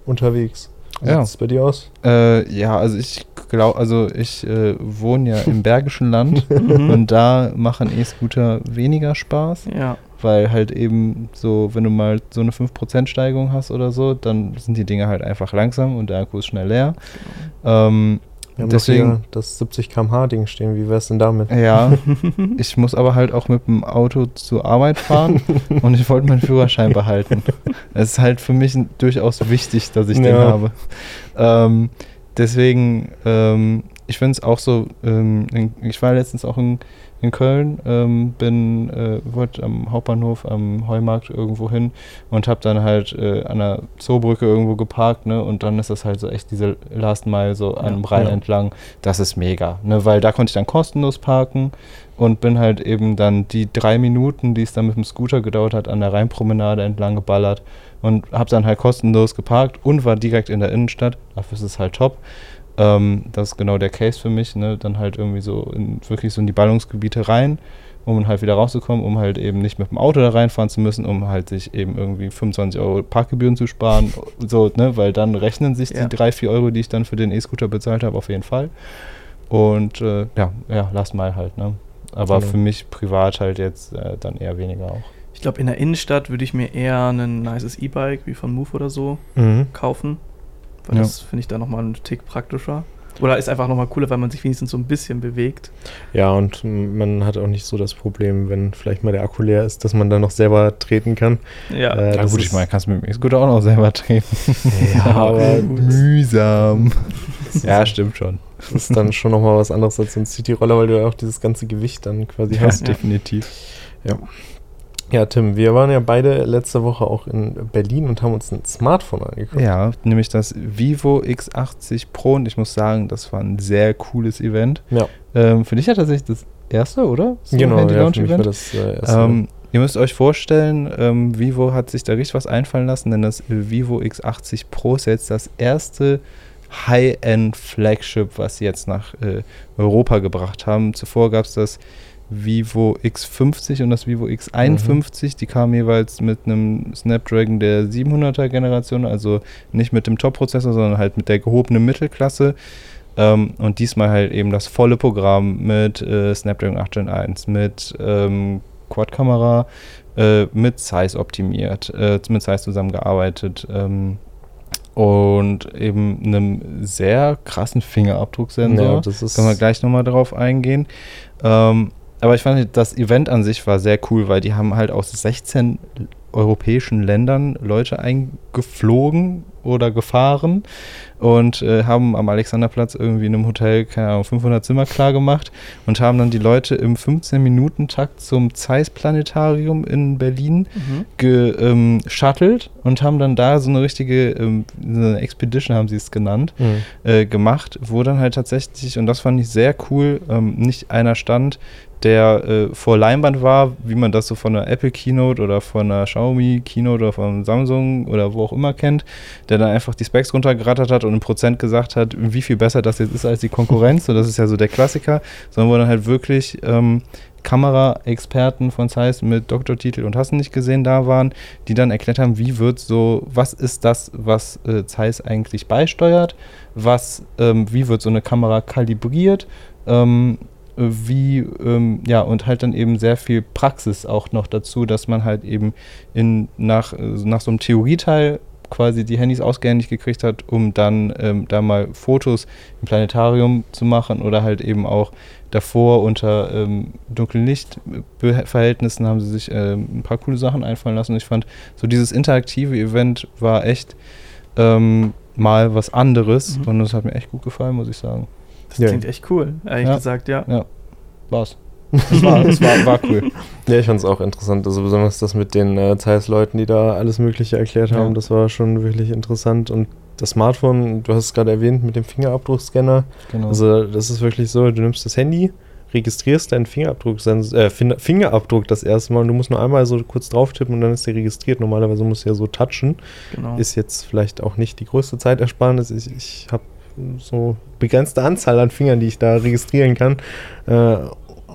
unterwegs. Wie Ja. sieht es bei dir aus? Äh, ja, also ich glaube, also ich äh, wohne ja im Bergischen Land Mhm. und da machen E-Scooter weniger Spaß. Ja. weil halt eben so, wenn du mal so eine 5% Steigung hast oder so, dann sind die Dinge halt einfach langsam und der Akku ist schnell leer. Ähm, Wir haben Deswegen- noch hier das 70 km/h Ding stehen. Wie wär's denn damit? ja, ich muss aber halt auch mit dem Auto zur Arbeit fahren und ich wollte meinen Führerschein behalten. Es ist halt für mich durchaus wichtig, dass ich den Ja. habe. Ähm, deswegen, ähm, ich finde es auch so, ähm, ich war letztens auch in, in Köln, ähm, bin, äh, wollte am Hauptbahnhof, am Heumarkt irgendwo hin und habe dann halt äh, an der Zoobrücke irgendwo geparkt, ne, und dann ist das halt so echt diese Last Mile so an dem Rhein Ja. entlang. Das ist mega, ne, weil da konnte ich dann kostenlos parken und bin halt eben dann die drei Minuten, die es dann mit dem Scooter gedauert hat, an der Rheinpromenade entlang geballert und habe dann halt kostenlos geparkt und war direkt in der Innenstadt. Dafür ist es halt top. Ähm, das ist genau der Case für mich, ne? Dann halt irgendwie so in, wirklich so in die Ballungsgebiete rein, um dann halt wieder rauszukommen, um halt eben nicht mit dem Auto da reinfahren zu müssen, um halt sich eben irgendwie 25 Euro Parkgebühren zu sparen. so, ne? Weil dann rechnen sich Ja. die 3, 4 Euro, die ich dann für den E-Scooter bezahlt habe, auf jeden Fall. Und äh, ja, ja, lass mal halt, ne? Aber Genau. für mich privat halt jetzt äh, dann eher weniger auch. Ich glaube, in der Innenstadt würde ich mir eher ein nices E-Bike wie von Move oder so Mhm. kaufen. Weil Ja. das finde ich dann nochmal einen Tick praktischer. Oder ist einfach nochmal cooler, weil man sich wenigstens so ein bisschen bewegt. Ja, und man hat auch nicht so das Problem, wenn vielleicht mal der Akku leer ist, dass man dann noch selber treten kann. Ja. Äh, Ja, das gut, ich meine, kannst du mit dem E-Scooter auch noch selber treten. Ja, aber mühsam. ja, stimmt schon. das ist dann schon nochmal was anderes als so ein City-Roller, weil du ja auch dieses ganze Gewicht dann quasi Ja, hast. Ja. definitiv. Ja, Tim, wir waren ja beide letzte Woche auch in Berlin und haben uns ein Smartphone angeguckt. Ja, nämlich das Vivo X80 Pro und ich muss sagen, das war ein sehr cooles Event. Ja. Ähm, für dich ja tatsächlich das erste, oder? So genau, Handy ja, für mich war das äh, erste. Ähm, ihr müsst euch vorstellen, ähm, Vivo hat sich da richtig was einfallen lassen, denn das Vivo X80 Pro ist jetzt das erste High-End-Flagship, was sie jetzt nach äh, Europa gebracht haben. Zuvor gab es das Vivo X50 und das Vivo X51. Die kamen jeweils mit einem Snapdragon der 700er Generation, also nicht mit dem Top-Prozessor, sondern halt mit der gehobenen Mittelklasse. Ähm, und diesmal halt eben das volle Programm mit äh, Snapdragon 8 Gen 1, mit ähm, Quad-Kamera, äh, mit Size optimiert, äh, mit Size zusammengearbeitet ähm, und eben einem sehr krassen Fingerabdrucksensor. ja, das ist Können wir gleich nochmal drauf eingehen. Ähm, aber ich fand, das Event an sich war sehr cool, weil die haben halt aus 16 europäischen Ländern Leute eingeflogen oder gefahren und äh, haben am Alexanderplatz irgendwie in einem Hotel, keine Ahnung, 500 Zimmer klar gemacht und haben dann die Leute im 15-Minuten-Takt zum Zeiss-Planetarium in Berlin Mhm. geshuttelt und haben dann da so eine richtige ähm, eine Expedition, haben sie es genannt, Mhm. äh, gemacht, wo dann halt tatsächlich, und das fand ich sehr cool, ähm, nicht einer stand, der äh, vor Leinwand war, wie man das so von einer Apple Keynote oder von einer Xiaomi Keynote oder von Samsung oder wo auch immer kennt, der dann einfach die Specs runtergerattert hat und in Prozent gesagt hat, wie viel besser das jetzt ist als die Konkurrenz. so, das ist ja so der Klassiker, sondern wo dann halt wirklich ähm, Kameraexperten von Zeiss mit Doktortitel und hast du nicht gesehen da waren, die dann erklärt haben, wie wird so, was ist das, was äh, Zeiss eigentlich beisteuert, was, ähm, wie wird so eine Kamera kalibriert, ähm, äh, wie, ähm, ja, und halt dann eben sehr viel Praxis auch noch dazu, dass man halt eben in, nach, äh, nach so einem Theorieteil quasi die Handys ausgehändigt gekriegt hat, um dann ähm, da mal Fotos im Planetarium zu machen oder halt eben auch davor unter ähm, dunklen Lichtverhältnissen haben sie sich ähm, ein paar coole Sachen einfallen lassen. Ich fand, so dieses interaktive Event war echt ähm, mal was anderes Mhm. und das hat mir echt gut gefallen, muss ich sagen. Das Ja. klingt echt cool, ehrlich Ja. gesagt, ja. Ja, war's. Das war, das war, war cool. Ja, ich fand es auch interessant. Also besonders das mit den äh, Zeiss-Leuten, die da alles Mögliche erklärt Ja. haben, das war schon wirklich interessant. Und das Smartphone, du hast es gerade erwähnt, mit dem Fingerabdruckscanner. Genau. Also das ist wirklich so, du nimmst das Handy, registrierst deinen Fingerabdruck, äh, Fin- Fingerabdruck das erste Mal und du musst nur einmal so kurz drauf tippen und dann ist der registriert. Normalerweise musst du ja so touchen. Genau. Ist jetzt vielleicht auch nicht die größte Zeitersparnis. Ich, ich habe so begrenzte Anzahl an Fingern, die ich da registrieren kann. Äh,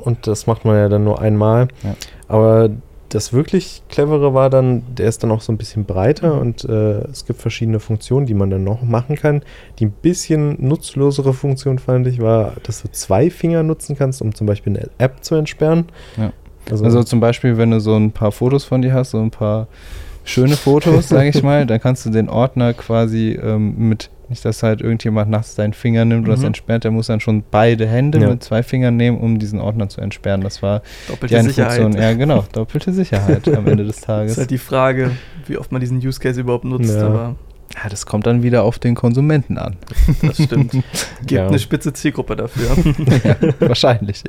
und das macht man ja dann nur einmal. Ja. Aber das wirklich clevere war dann, der ist dann auch so ein bisschen breiter und äh, es gibt verschiedene Funktionen, die man dann noch machen kann. Die ein bisschen nutzlosere Funktion fand ich, war, dass du zwei Finger nutzen kannst, um zum Beispiel eine App zu entsperren. Ja. Also, Also zum Beispiel, wenn du so ein paar Fotos von dir hast, so ein paar schöne Fotos, sage ich mal, dann kannst du den Ordner quasi ähm, mit, nicht dass halt irgendjemand nachts seinen Finger nimmt oder das Mhm. entsperrt, der muss dann schon beide Hände Ja. mit zwei Fingern nehmen, um diesen Ordner zu entsperren. Das war die Doppelte eine Sicherheit. Funktion. Ja, genau, doppelte Sicherheit am Ende des Das Tages. ist halt die Frage, wie oft man diesen Use Case überhaupt nutzt, Ja. aber Ja, das kommt dann wieder auf den Konsumenten an. das stimmt. Gibt Ja. eine spitze Zielgruppe dafür. ja, wahrscheinlich.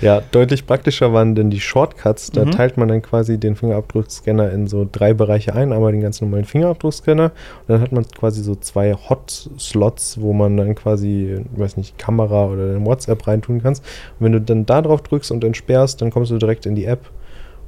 Ja, deutlich praktischer waren denn die Shortcuts. Da Mhm. teilt man dann quasi den Fingerabdruckscanner in so drei Bereiche ein. Einmal den ganz normalen Fingerabdruckscanner. Und dann hat man quasi so zwei Hot-Slots, wo man dann quasi, weiß nicht, Kamera oder WhatsApp reintun kannst. Und wenn du dann da drauf drückst und entsperrst, dann kommst du direkt in die App.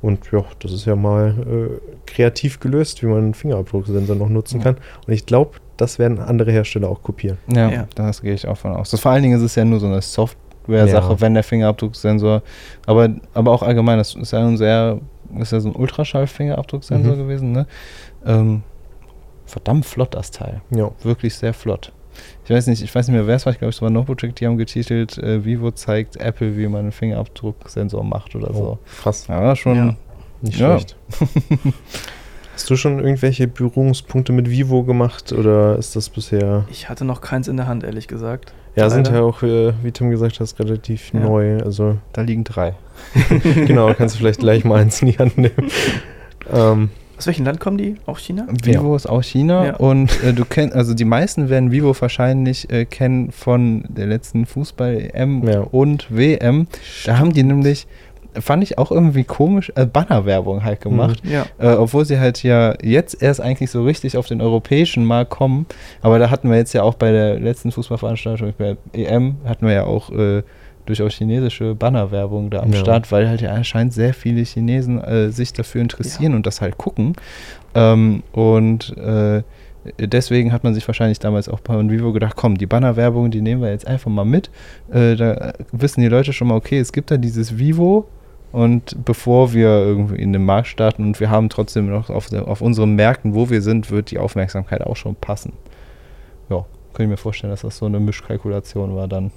Und ja, das ist ja mal äh, kreativ gelöst, wie man einen Fingerabdrucksensor noch nutzen Ja. kann. Und ich glaube, das werden andere Hersteller auch kopieren. Ja, Ja. das gehe ich auch von aus. Das, vor allen Dingen ist es ja nur so eine Software-Sache, Ja. wenn der Fingerabdrucksensor, aber, aber auch allgemein, das ist ja ein sehr, ist ja so ein Ultraschall-Fingerabdrucksensor Mhm. gewesen, ne? Ähm, verdammt flott das Teil. Ja. Wirklich sehr flott. Ich weiß nicht, ich weiß nicht mehr, wer es war, ich glaube, es war Notebook, die haben getitelt, äh, Vivo zeigt Apple, wie man einen Fingerabdrucksensor macht oder so. Oh, krass. Ja, schon. Ja. Nicht Ja. schlecht. Hast du schon irgendwelche Berührungspunkte mit Vivo gemacht oder ist das bisher? Ich hatte noch keins in der Hand, ehrlich gesagt. Ja, sind ja auch, äh, wie Tim gesagt hat, relativ Ja. neu. Also Da liegen drei. genau, kannst du vielleicht gleich mal eins in die Hand nehmen. ähm, Aus welchem Land kommen die? Auch China? Vivo ist auch China Ja. und äh, du kennst, also die meisten werden Vivo wahrscheinlich äh, kennen von der letzten Fußball-EM Ja. und WM. Da haben die nämlich, fand ich auch irgendwie komisch, äh, Bannerwerbung halt gemacht. Ja. Äh, obwohl sie halt ja jetzt erst eigentlich so richtig auf den europäischen Markt kommen. Aber da hatten wir jetzt ja auch bei der letzten Fußballveranstaltung, bei EM, hatten wir ja auch äh, durchaus chinesische Bannerwerbung da am Ja. Start, weil halt ja anscheinend sehr viele Chinesen äh, sich dafür interessieren und das halt gucken. Ähm, und äh, deswegen hat man sich wahrscheinlich damals auch bei Vivo gedacht, komm, die Bannerwerbung, die nehmen wir jetzt einfach mal mit. Äh, da wissen die Leute schon mal, okay, es gibt da dieses Vivo und bevor wir irgendwie in den Markt starten und wir haben trotzdem noch auf, auf unseren Märkten, wo wir sind, wird die Aufmerksamkeit auch schon passen. Ja, kann ich mir vorstellen, dass das so eine Mischkalkulation war dann.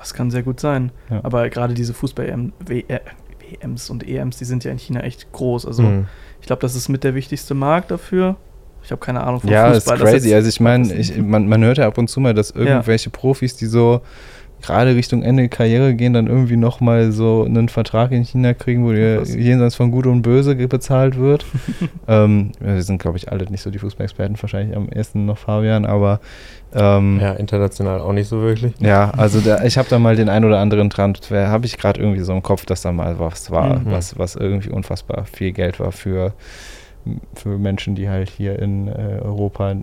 Das kann sehr gut sein. Ja. Aber gerade diese Fußball-WMs und EMs, die sind ja in China echt groß. Also hm. ich glaube, das ist mit der wichtigste Markt dafür. Ich habe keine Ahnung von Ja, ist Fußball. das crazy. jetzt- Also ich meine, man, man hört ja ab und zu mal, dass irgendwelche Profis, die so gerade Richtung Ende Karriere gehen, dann irgendwie nochmal so einen Vertrag in China kriegen, wo dir jenseits von Gut und Böse bezahlt wird. ähm, wir sind, glaube ich, alle nicht so die Fußballexperten, wahrscheinlich am ersten noch Fabian, aber ähm, ja, international auch nicht so wirklich. Ja, also da, ich habe da mal den ein oder anderen Transfer, habe ich gerade irgendwie so im Kopf, dass da mal was war, Mhm. was, was irgendwie unfassbar viel Geld war für, für Menschen, die halt hier in äh, Europa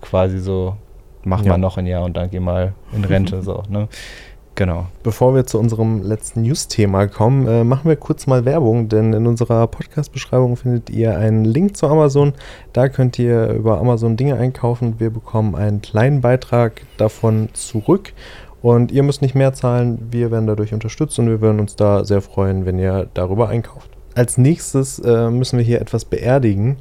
quasi so, mach Ja. mal noch ein Jahr und dann geh mal in Rente, so, ne? Genau. Bevor wir zu unserem letzten News-Thema kommen, äh, machen wir kurz mal Werbung, denn in unserer Podcast-Beschreibung findet ihr einen Link zu Amazon. Da könnt ihr über Amazon Dinge einkaufen. Wir bekommen einen kleinen Beitrag davon zurück. Und ihr müsst nicht mehr zahlen. Wir werden dadurch unterstützt und wir würden uns da sehr freuen, wenn ihr darüber einkauft. Als nächstes äh, müssen wir hier etwas beerdigen,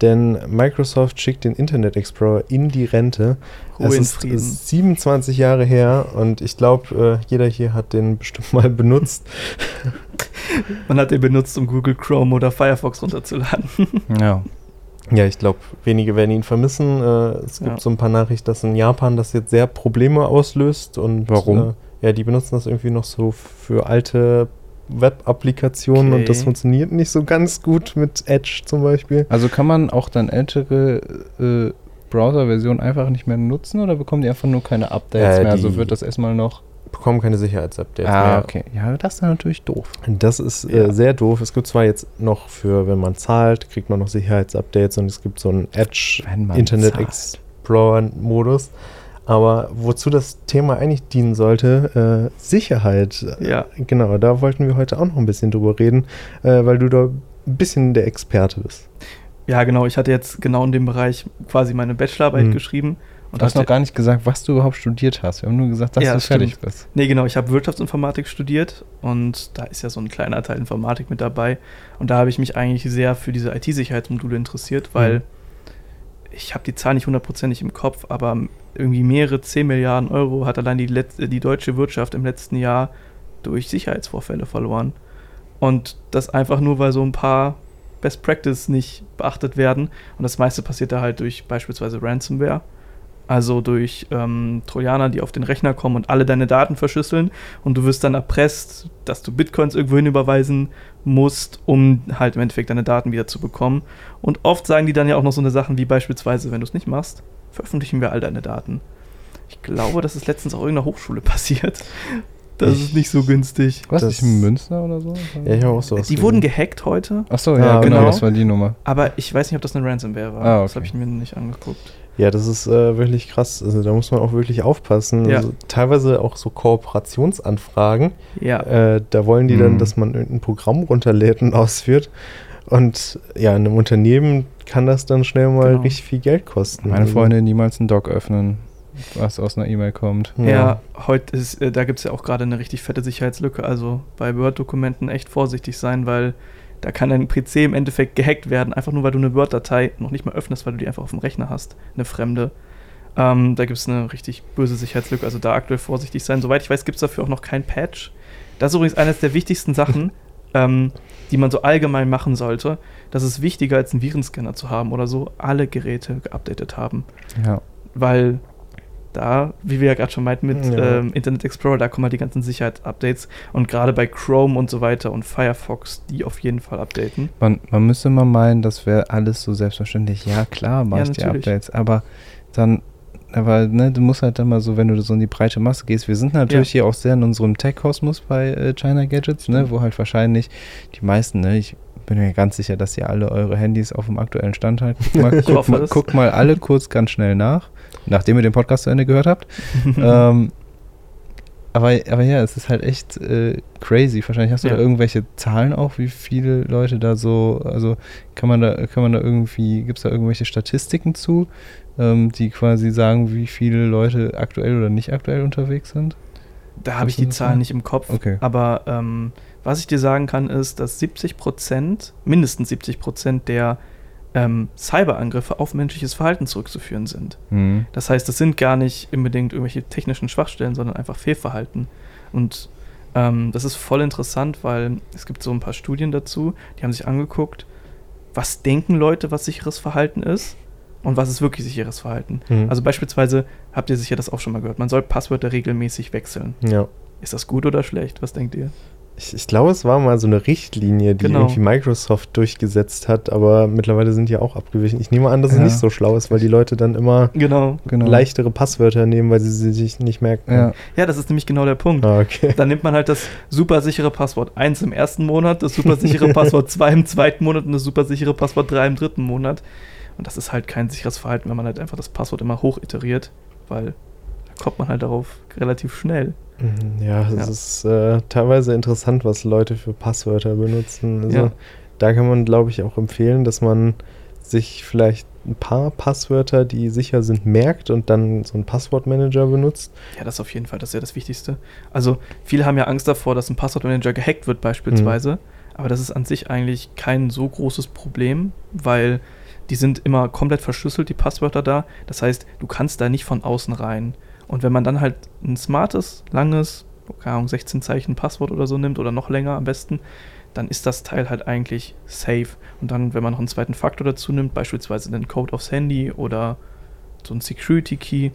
denn Microsoft schickt den Internet Explorer in die Rente. Ruhe es ist Frieden. 27 Jahre her und ich glaube, äh, jeder hier hat den bestimmt mal benutzt. Man hat den benutzt, um Google Chrome oder Firefox runterzuladen. Ja. Ja, ich glaube, wenige werden ihn vermissen. Äh, es gibt Ja. so ein paar Nachrichten, dass in Japan das jetzt sehr Probleme auslöst. Und, Warum? Äh, ja, die benutzen das irgendwie noch so für alte Web-Applikationen Okay. und das funktioniert nicht so ganz gut mit Edge zum Beispiel. Also kann man auch dann ältere äh, Browser-Versionen einfach nicht mehr nutzen oder bekommen die einfach nur keine Updates Äh, mehr? Also wird das erstmal noch. Bekommen keine Sicherheitsupdates ah, mehr. okay. Ja, das ist natürlich doof. Das ist Ja. äh, sehr doof. Es gibt zwar jetzt noch für, wenn man zahlt, kriegt man noch Sicherheitsupdates und es gibt so einen Edge Internet zahlt. Explorer-Modus. Aber wozu das Thema eigentlich dienen sollte, äh, Sicherheit. Ja. Genau, da wollten wir heute auch noch ein bisschen drüber reden, äh, weil du da ein bisschen der Experte bist. Ja, genau. Ich hatte jetzt genau in dem Bereich quasi meine Bachelorarbeit Mhm. geschrieben. Und Du hast noch gar nicht gesagt, was du überhaupt studiert hast. Wir haben nur gesagt, dass Ja, du das fertig stimmt. bist. Nee, genau, ich habe Wirtschaftsinformatik studiert und da ist ja so ein kleiner Teil Informatik mit dabei. Und da habe ich mich eigentlich sehr für diese IT-Sicherheitsmodule interessiert, weil Mhm. ich habe die Zahl nicht hundertprozentig im Kopf, aber irgendwie mehrere 10 Milliarden Euro hat allein die, Letz die deutsche Wirtschaft im letzten Jahr durch Sicherheitsvorfälle verloren. Und das einfach nur, weil so ein paar Best Practice nicht beachtet werden. Und das meiste passiert da halt durch beispielsweise Ransomware. Also durch ähm, Trojaner, die auf den Rechner kommen und alle deine Daten verschlüsseln und du wirst dann erpresst, dass du Bitcoins irgendwo hin überweisen musst, um halt im Endeffekt deine Daten wieder zu bekommen. Und oft sagen die dann ja auch noch so eine Sachen wie beispielsweise, wenn du es nicht machst, veröffentlichen wir all deine Daten. Ich glaube, das ist letztens auch irgendeiner Hochschule passiert. Das Ich- ist nicht so günstig. Was Das- nicht in Münster oder so? Ja, ich habe auch so Die wurden gehackt heute, Achso, ja, Ah, genau, genau. das war die Nummer. aber ich weiß nicht, ob das eine Ransomware war. Ah, Das okay. habe ich mir nicht angeguckt. Ja, das ist äh, wirklich krass. Also da muss man auch wirklich aufpassen. Ja. Also, teilweise auch so Kooperationsanfragen. Ja. Äh, da wollen die dann, Hm. dass man irgendein Programm runterlädt und ausführt. Und ja, in einem Unternehmen kann das dann schnell mal Genau. richtig viel Geld kosten. Meine Also, Freunde niemals einen Doc öffnen, was aus einer E-Mail kommt. Ja, heute ist, äh, da gibt es ja auch gerade eine richtig fette Sicherheitslücke. Also bei Word-Dokumenten echt vorsichtig sein, weil da kann dein PC im Endeffekt gehackt werden, einfach nur weil du eine Word-Datei noch nicht mal öffnest, weil du die einfach auf dem Rechner hast, eine fremde. Ähm, da gibt es eine richtig böse Sicherheitslücke, also da aktuell vorsichtig sein. Soweit ich weiß, gibt es dafür auch noch kein Patch. Das ist übrigens eines der wichtigsten Sachen, ähm, die man so allgemein machen sollte. Das ist wichtiger als einen Virenscanner zu haben oder so, alle Geräte geupdatet haben Ja. weil da, wie wir ja gerade schon meinten mit Ja. ähm, Internet Explorer, da kommen halt die ganzen Sicherheitsupdates und gerade bei Chrome und so weiter und Firefox, die auf jeden Fall updaten. Man, man müsste mal meinen, das wäre alles so selbstverständlich. Ja, klar, mach Ja, ich die. Updates. Aber dann, aber ne, du musst halt dann mal so, wenn du so in die breite Masse gehst. Wir sind natürlich hier auch sehr in unserem Tech-Kosmos bei äh, China Gadgets, ne, Stimmt. wo halt wahrscheinlich die meisten, ne, ich bin mir ganz sicher, dass ihr alle eure Handys auf dem aktuellen Stand halten. Mal, Ich guckt mal, guckt mal alle kurz ganz schnell nach, nachdem ihr den Podcast zu Ende gehört habt. ähm, aber, aber ja, es ist halt echt äh, crazy. Wahrscheinlich hast du Ja. da irgendwelche Zahlen auch, wie viele Leute da so, also kann man da, kann man da irgendwie, gibt es da irgendwelche Statistiken zu, ähm, die quasi sagen, wie viele Leute aktuell oder nicht aktuell unterwegs sind? Da habe ich die Zahlen nicht im Kopf. Okay. Aber ähm, was ich dir sagen kann, ist, dass 70 Prozent, mindestens 70 Prozent der ähm, Cyberangriffe auf menschliches Verhalten zurückzuführen sind. Mhm. Das heißt, das sind gar nicht unbedingt irgendwelche technischen Schwachstellen, sondern einfach Fehlverhalten. Und ähm, das ist voll interessant, weil es gibt so ein paar Studien dazu, die haben sich angeguckt, was denken Leute, was sicheres Verhalten ist und was ist wirklich sicheres Verhalten. Mhm. Also beispielsweise habt ihr sicher das auch schon mal gehört, man soll Passwörter regelmäßig wechseln. ja. Ist das gut oder schlecht? Was denkt ihr? Ich, ich glaube, es war mal so eine Richtlinie, die Genau. irgendwie Microsoft durchgesetzt hat, aber mittlerweile sind die auch abgewichen. Ich nehme an, dass Ja. es nicht so schlau ist, weil die Leute dann immer Genau. Genau. leichtere Passwörter nehmen, weil sie sie sich nicht merken. Ja. Ja, das ist nämlich genau der Punkt. Ah, okay. Dann nimmt man halt das super sichere Passwort 1 im ersten Monat, das super sichere Passwort 2 im zweiten Monat und das super sichere Passwort 3 im dritten Monat. Und das ist halt kein sicheres Verhalten, wenn man halt einfach das Passwort immer hoch iteriert, weil da kommt man halt darauf relativ schnell. Mhm, Ja, es Ja. ist äh, teilweise interessant, was Leute für Passwörter benutzen. Also, Ja. Da kann man, glaube ich, auch empfehlen, dass man sich vielleicht ein paar Passwörter, die sicher sind, merkt und dann so einen Passwortmanager benutzt. Ja, das auf jeden Fall, das ist ja das Wichtigste. Also, viele haben ja Angst davor, dass ein Passwortmanager gehackt wird, beispielsweise. Aber das ist an sich eigentlich kein so großes Problem, weil die sind immer komplett verschlüsselt, die Passwörter da. Das heißt, du kannst da nicht von außen rein. Und wenn man dann halt ein smartes, langes, keine Ahnung, 16 Zeichen Passwort oder so nimmt oder noch länger am besten, dann ist das Teil halt eigentlich safe. Und dann, wenn man noch einen zweiten Faktor dazu nimmt, beispielsweise den Code aufs Handy oder so ein Security Key,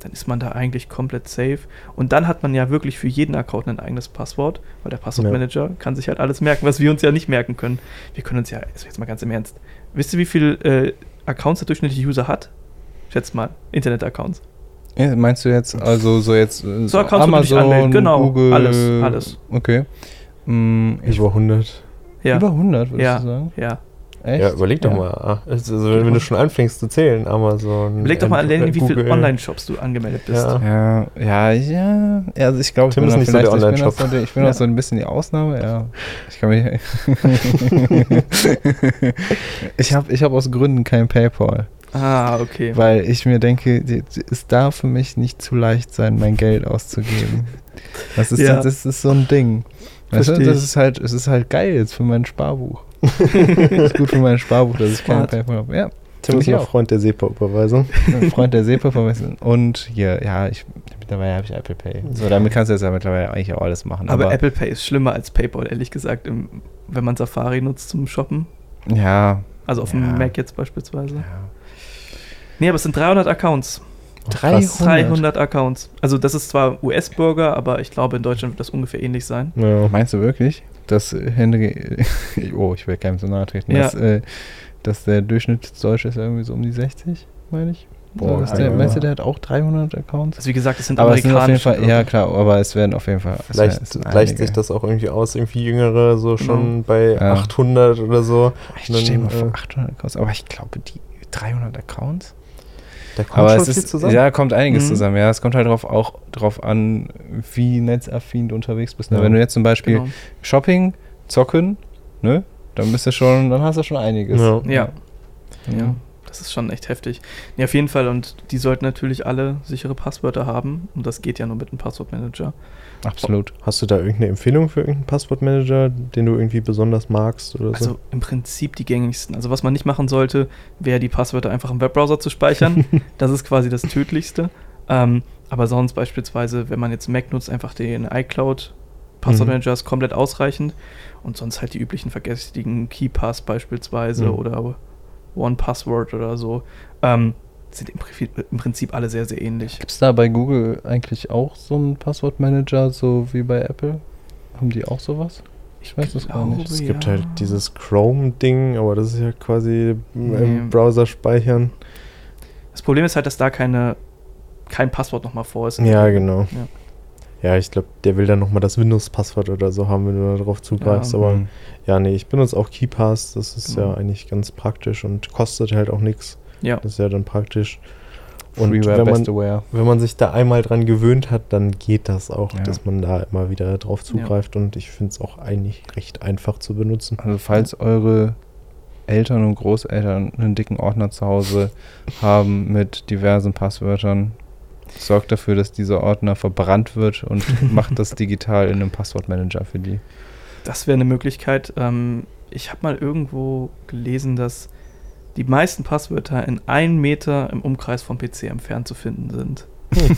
dann ist man da eigentlich komplett safe. Und dann hat man ja wirklich für jeden Account ein eigenes Passwort, weil der Passwortmanager ja. kann sich halt alles merken, was wir uns ja nicht merken können. Wir können uns ja, jetzt mal ganz im Ernst, wisst ihr, wie viele äh, Accounts der durchschnittliche User hat? Schätzt mal, Internet-Accounts. Ja, meinst du jetzt, also so jetzt so, so Accounts, Amazon, genau, Google, alles, alles. Okay. Mm, über 100. Ja. Über 100, würdest ja. du sagen? Ja. Echt? Ja, überleg doch ja. mal. Also, wenn du schon anfängst zu zählen, Amazon. Überleg doch mal alleine, wie viele Online-Shops du angemeldet bist. Ja, ja, ja. ja also ich glaube, Tim ist nicht so der Online-Shop. Ich, bin, ich bin auch so ein bisschen die Ausnahme, ja. Ich kann mich. ich habe ich hab aus Gründen kein PayPal. Ah, okay. Weil ich mir denke, es darf für mich nicht zu leicht sein, mein Geld auszugeben. Das ist, ja. das ist so ein Ding. Weißt du, das ist halt, es ist halt geil jetzt für mein Sparbuch. Das ist gut für mein Sparbuch, dass ich kein PayPal habe. Ja. Tim ist auch Freund der SEPA-Überweisung. Freund der SEPA-Überweisung. Und hier, ja, ich, mittlerweile habe ich Apple Pay. So, damit kannst du jetzt ja mittlerweile eigentlich auch alles machen. Aber, aber Apple Pay ist schlimmer als PayPal, ehrlich gesagt, im, wenn man Safari nutzt zum Shoppen. Ja. Also auf ja. dem Mac jetzt beispielsweise. Ja. Nee, aber es sind 300 Accounts. 300? 300 Accounts. Also das ist zwar US-Bürger, aber ich glaube, in Deutschland wird das ungefähr ähnlich sein. Ja. Meinst du wirklich, dass Henry, oh, ich will keinem so nahe treten, Ja. dass, äh, dass der Durchschnittsdeutsche ist irgendwie so um die 60, meine ich? Boah, ist der, ja. meinst du, der hat auch 300 Accounts? Also wie gesagt, es sind aber es sind auf jeden amerikanische Fall, ja klar, aber es werden auf jeden Fall. Vielleicht gleicht sich das auch irgendwie aus, irgendwie Jüngere, so schon bei Ja. 800 oder so. Ich stehe mal vor äh, 800 Accounts, aber ich glaube, die 300 Accounts? Da kommt Aber schon es viel ist, zusammen. ja, kommt einiges Mhm. zusammen. Ja, es kommt halt drauf, auch drauf an, wie netzaffin du unterwegs bist. Ne? Ja. Wenn du jetzt zum Beispiel Genau. Shopping, Zocken, ne, dann bist du schon, dann hast du schon einiges. Ja. Ja. Ja. Ja, das ist schon echt heftig. Ja, auf jeden Fall. Und die sollten natürlich alle sichere Passwörter haben. Und das geht ja nur mit einem Passwortmanager. Absolut. Hast du da irgendeine Empfehlung für irgendeinen Passwortmanager, den du irgendwie besonders magst oder so? Also im Prinzip die gängigsten. Also was man nicht machen sollte, wäre die Passwörter einfach im Webbrowser zu speichern. das ist quasi das Tödlichste. Ähm, aber sonst beispielsweise, wenn man jetzt Mac nutzt, einfach den iCloud Passwortmanager ist komplett ausreichend. Und sonst halt die üblichen verdächtigen KeyPass beispielsweise Mhm. oder OnePassword oder so. Ähm, sind im Prinzip, im Prinzip alle sehr, sehr ähnlich. Gibt es da bei Google eigentlich auch so einen Passwortmanager, so wie bei Apple? Haben die auch sowas? Ich weiß es gar nicht. es gibt ja. halt dieses Chrome-Ding, aber das ist ja quasi Nee. im Browser speichern. Das Problem ist halt, dass da keine, kein Passwort nochmal vor ist. Ja, genau. Ja. Ja, ich glaube, der will dann nochmal das Windows-Passwort oder so haben, wenn du darauf zugreifst. Ja, aber Mhm. ja, nee, ich benutze auch KeyPass. Das ist Genau. ja eigentlich ganz praktisch und kostet halt auch nichts. Ja. Das ist ja dann praktisch. Und Freeware, wenn man, wenn man sich da einmal dran gewöhnt hat, dann geht das auch, Ja. dass man da immer wieder drauf zugreift. Und ich finde es auch eigentlich recht einfach zu benutzen. Also falls eure Eltern und Großeltern einen dicken Ordner zu Hause haben mit diversen Passwörtern, sorgt dafür, dass dieser Ordner verbrannt wird und macht das digital in einem Passwortmanager für die. Das wäre eine Möglichkeit. Ähm, ich habe mal irgendwo gelesen, dass die meisten Passwörter in einem Meter im Umkreis vom PC entfernt zu finden sind.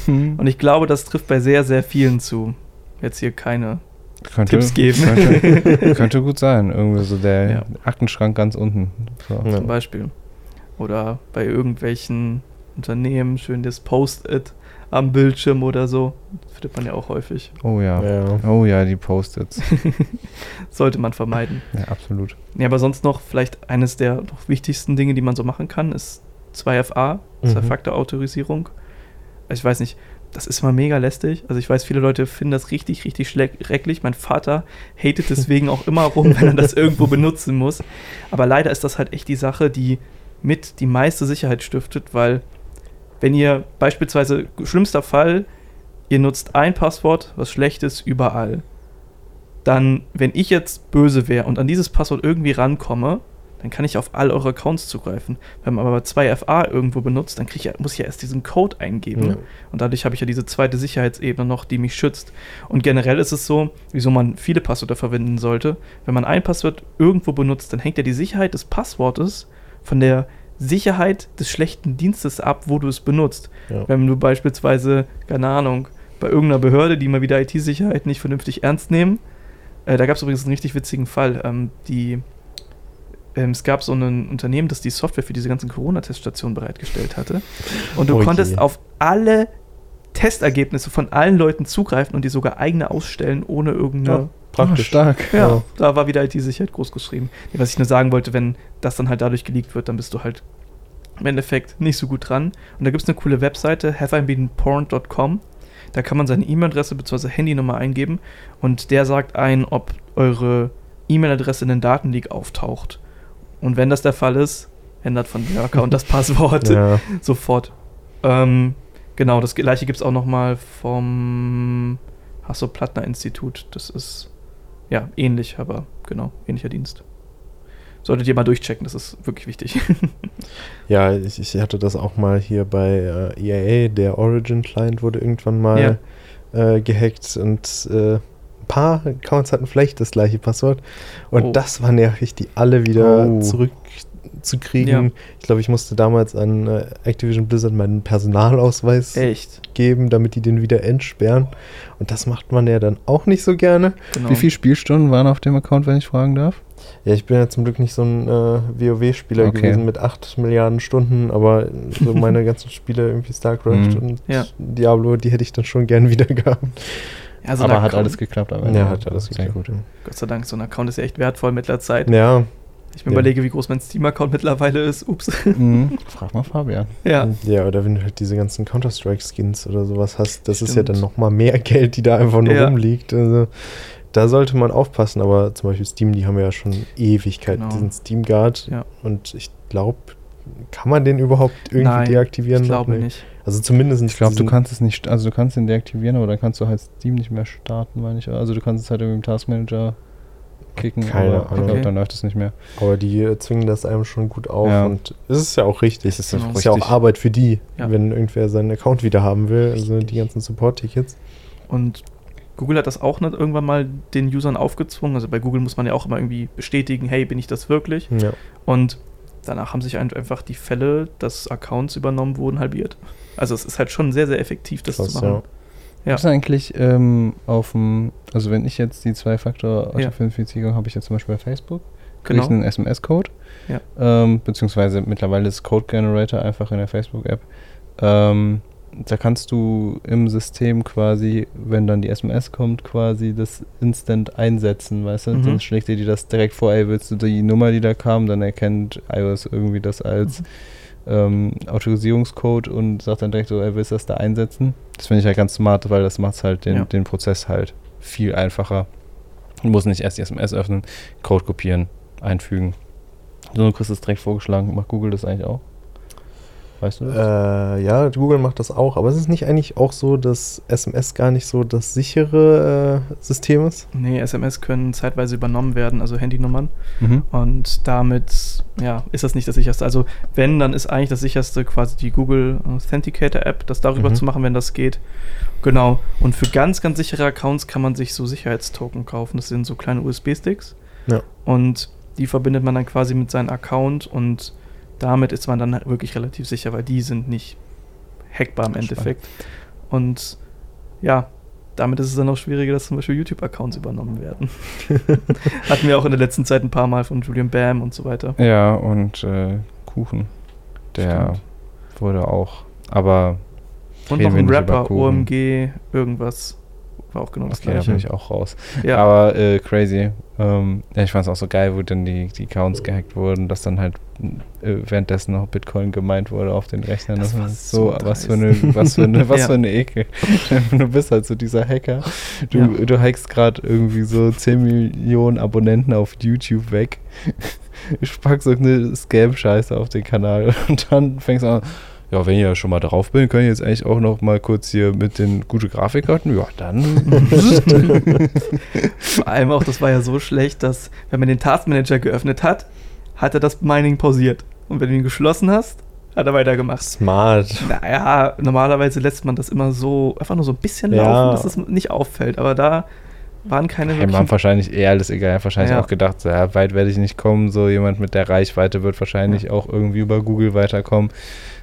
Und ich glaube, das trifft bei sehr, sehr vielen zu. Jetzt hier keine Könnte, Tipps geben. Könnte, könnte gut sein. Irgendwie so der Ja. Aktenschrank ganz unten. So. Zum Beispiel. Oder bei irgendwelchen Unternehmen schön das Post-it am Bildschirm oder so. Das findet man ja auch häufig. Oh ja. Ja. Oh ja, die Post-its. Sollte man vermeiden. Ja, absolut. Ja, aber sonst noch vielleicht eines der noch wichtigsten Dinge, die man so machen kann, ist 2FA, Mhm. Zwei-Faktor-Autorisierung. Ich weiß nicht, das ist mal mega lästig. Also ich weiß, viele Leute finden das richtig, richtig schrecklich. Mein Vater hatet deswegen auch immer rum, wenn er das irgendwo benutzen muss. Aber leider ist das halt echt die Sache, die mit die meiste Sicherheit stiftet, weil wenn ihr beispielsweise, schlimmster Fall, ihr nutzt ein Passwort, was schlecht ist, überall. Dann, wenn ich jetzt böse wäre und an dieses Passwort irgendwie rankomme, dann kann ich auf all eure Accounts zugreifen. Wenn man aber 2FA irgendwo benutzt, dann ich muss ich ja erst diesen Code eingeben. Ja. Und dadurch habe ich ja diese zweite Sicherheitsebene noch, die mich schützt. Und generell ist es so, wieso man viele Passwörter verwenden sollte. Wenn man ein Passwort irgendwo benutzt, dann hängt ja die Sicherheit des Passwortes von der Sicherheit des schlechten Dienstes ab, wo du es benutzt. Ja. Wenn du beispielsweise, keine Ahnung, bei irgendeiner Behörde, die mal wieder IT-Sicherheit nicht vernünftig ernst nehmen, Äh, da gab es übrigens einen richtig witzigen Fall. Ähm, die, ähm, es gab so ein Unternehmen, das die Software für diese ganzen Corona-Teststationen bereitgestellt hatte. Und du je. konntest auf alle Testergebnisse von allen Leuten zugreifen und die sogar eigene ausstellen, ohne irgendeine. Praktisch. stark. Ja, Ja. da war wieder IT-Sicherheit groß geschrieben. Was ich nur sagen wollte, wenn das dann halt dadurch geleakt wird, dann bist du halt im Endeffekt nicht so gut dran. Und da gibt es eine coole Webseite, haveibeenporn.com. Da kann man seine E-Mail-Adresse bzw. Handynummer eingeben und der sagt ein, ob eure E-Mail-Adresse in den Datenleak auftaucht. Und wenn das der Fall ist, ändert von dem Account das Passwort Ja. sofort. Ähm, genau, das gleiche gibt es auch nochmal vom Hasso-Plattner-Institut. Das ist ja ähnlich, aber genau, ähnlicher Dienst. Solltet ihr mal durchchecken, das ist wirklich wichtig. Ja, ich, ich hatte das auch mal hier bei äh, EAA. Der Origin-Client wurde irgendwann mal äh, gehackt und äh, ein paar Accounts hatten vielleicht das gleiche Passwort. Und Oh. das war nervig, die alle wieder Oh. Zurückzukriegen. Ja. Ich glaube, ich musste damals an äh, Activision Blizzard meinen Personalausweis Echt. geben, damit die den wieder entsperren. Und das macht man ja dann auch nicht so gerne. Genau. Wie viele Spielstunden waren auf dem Account, wenn ich fragen darf? Ja, ich bin ja zum Glück nicht so ein äh, WoW-Spieler Okay. gewesen mit 8 Milliarden Stunden, aber so meine ganzen Spiele, irgendwie StarCraft Mhm. und Ja. Diablo, die hätte ich dann schon gern wieder gehabt. Ja, so ein Aber hat Account- alles geklappt am Ende. Ja, hat alles geklappt. gut. Gott sei Dank, so ein Account ist ja echt wertvoll mit der Zeit. Ja, Ich mir Ja. überlege, wie groß mein Steam-Account mittlerweile ist. Ups. Mhm. Frag mal Fabian. ja. ja, oder wenn du halt diese ganzen Counter-Strike-Skins oder sowas hast, das ist ja Stimmt. dann nochmal mehr Geld, die da einfach nur Ja. rumliegt. Also, da sollte man aufpassen, aber zum Beispiel Steam, die haben ja schon Ewigkeit, Genau. diesen Steam Guard. Ja. Und ich glaube, kann man den überhaupt irgendwie Nein, deaktivieren? Ich glaube Nee. nicht. Also zumindest Ich glaube, du kannst es nicht, also du kannst ihn deaktivieren, aber dann kannst du halt Steam nicht mehr starten, meine ich. Also du kannst es halt irgendwie im Taskmanager kicken, Keine aber ich Ahnung. glaube, Okay. dann läuft es nicht mehr. Aber die äh, zwingen das einem schon gut auf Ja. und es ist ja auch richtig. Es ist Genau. ist ja auch. Arbeit für die, Ja. wenn irgendwer seinen Account wieder haben will, also die ganzen Support-Tickets. Und Google hat das auch nicht irgendwann mal den Usern aufgezwungen. Also bei Google muss man ja auch immer irgendwie bestätigen, hey, bin ich das wirklich? Ja. Und danach haben sich ein- einfach die Fälle, dass Accounts übernommen wurden, halbiert. Also es ist halt schon sehr, sehr effektiv, das Krass, zu machen. Ja. Was ist eigentlich ähm, auf dem, also wenn ich jetzt die Zwei-Faktor-Authentifizierung habe ich jetzt zum Beispiel bei Facebook, kriege Genau. ich einen SMS-Code, Ja. ähm, beziehungsweise mittlerweile ist Code Generator einfach in der Facebook-App. Ähm, da kannst du im System quasi, wenn dann die SMS kommt, quasi das instant einsetzen, weißt du? Mhm. Dann schlägt dir die das direkt vor, ey, willst du die Nummer, die da kam, dann erkennt iOS irgendwie das als Mhm. Ähm, Autorisierungscode und sagt dann direkt so, ey, willst du das da einsetzen? Das finde ich ja ganz smart, weil das macht halt den, Ja. den Prozess halt viel einfacher. Du musst nicht erst die SMS öffnen, Code kopieren, einfügen. So, du kriegst es direkt vorgeschlagen. Macht Google das eigentlich auch? Weißt du das? Äh, ja, Google macht das auch, aber es ist nicht eigentlich auch so, dass SMS gar nicht so das sichere äh, System ist? Nee, SMS können zeitweise übernommen werden, also Handynummern. Mhm. Und damit, ja, ist das nicht das sicherste. Also, wenn, dann ist eigentlich das sicherste quasi die Google Authenticator App, das darüber Mhm. zu machen, wenn das geht. Genau. Und für ganz, ganz sichere Accounts kann man sich so Sicherheitstoken kaufen. Das sind so kleine USB-Sticks. Ja. Und die verbindet man dann quasi mit seinem Account und damit ist man dann halt wirklich relativ sicher, weil die sind nicht hackbar im Spannend. Endeffekt. Und ja, damit ist es dann auch schwieriger, dass zum Beispiel YouTube-Accounts übernommen werden. Hatten wir auch in der letzten Zeit ein paar Mal von Julian Bam und so weiter. Ja, und äh, Kuchen. Der Stimmt. wurde auch. Aber Und noch ein Rapper. OMG, irgendwas. War auch genau das okay, da gleiche. bin ich auch raus. Ja, Aber äh, crazy. Ähm, ja, ich fand es auch so geil, wo dann die, die Accounts gehackt wurden, dass dann halt äh, währenddessen noch Bitcoin gemeint wurde auf den Rechnern. Das war so, so was für dreist. eine, was für eine, was Ja. für eine Ekel. du bist halt so dieser Hacker. Du, Ja. du hackst gerade irgendwie so 10 Millionen Abonnenten auf YouTube weg. Ich pack so eine Scam-Scheiße auf den Kanal und dann fängst du an. Ja, wenn ihr schon mal drauf bin, könnt ihr jetzt eigentlich auch noch mal kurz hier mit den gute Grafikkarten. Ja, dann. vor allem auch, das war ja so schlecht, dass, wenn man den Taskmanager geöffnet hat, hat er das Mining pausiert. Und wenn du ihn geschlossen hast, hat er weitergemacht. Smart. Naja, normalerweise lässt man das immer so, einfach nur so ein bisschen Ja. laufen, dass es nicht auffällt. Aber da waren keine wirklichen man wahrscheinlich eher alles egal. Er hat wahrscheinlich Ja. auch gedacht, so, ja, weit werde ich nicht kommen. So jemand mit der Reichweite wird wahrscheinlich auch irgendwie über Google weiterkommen.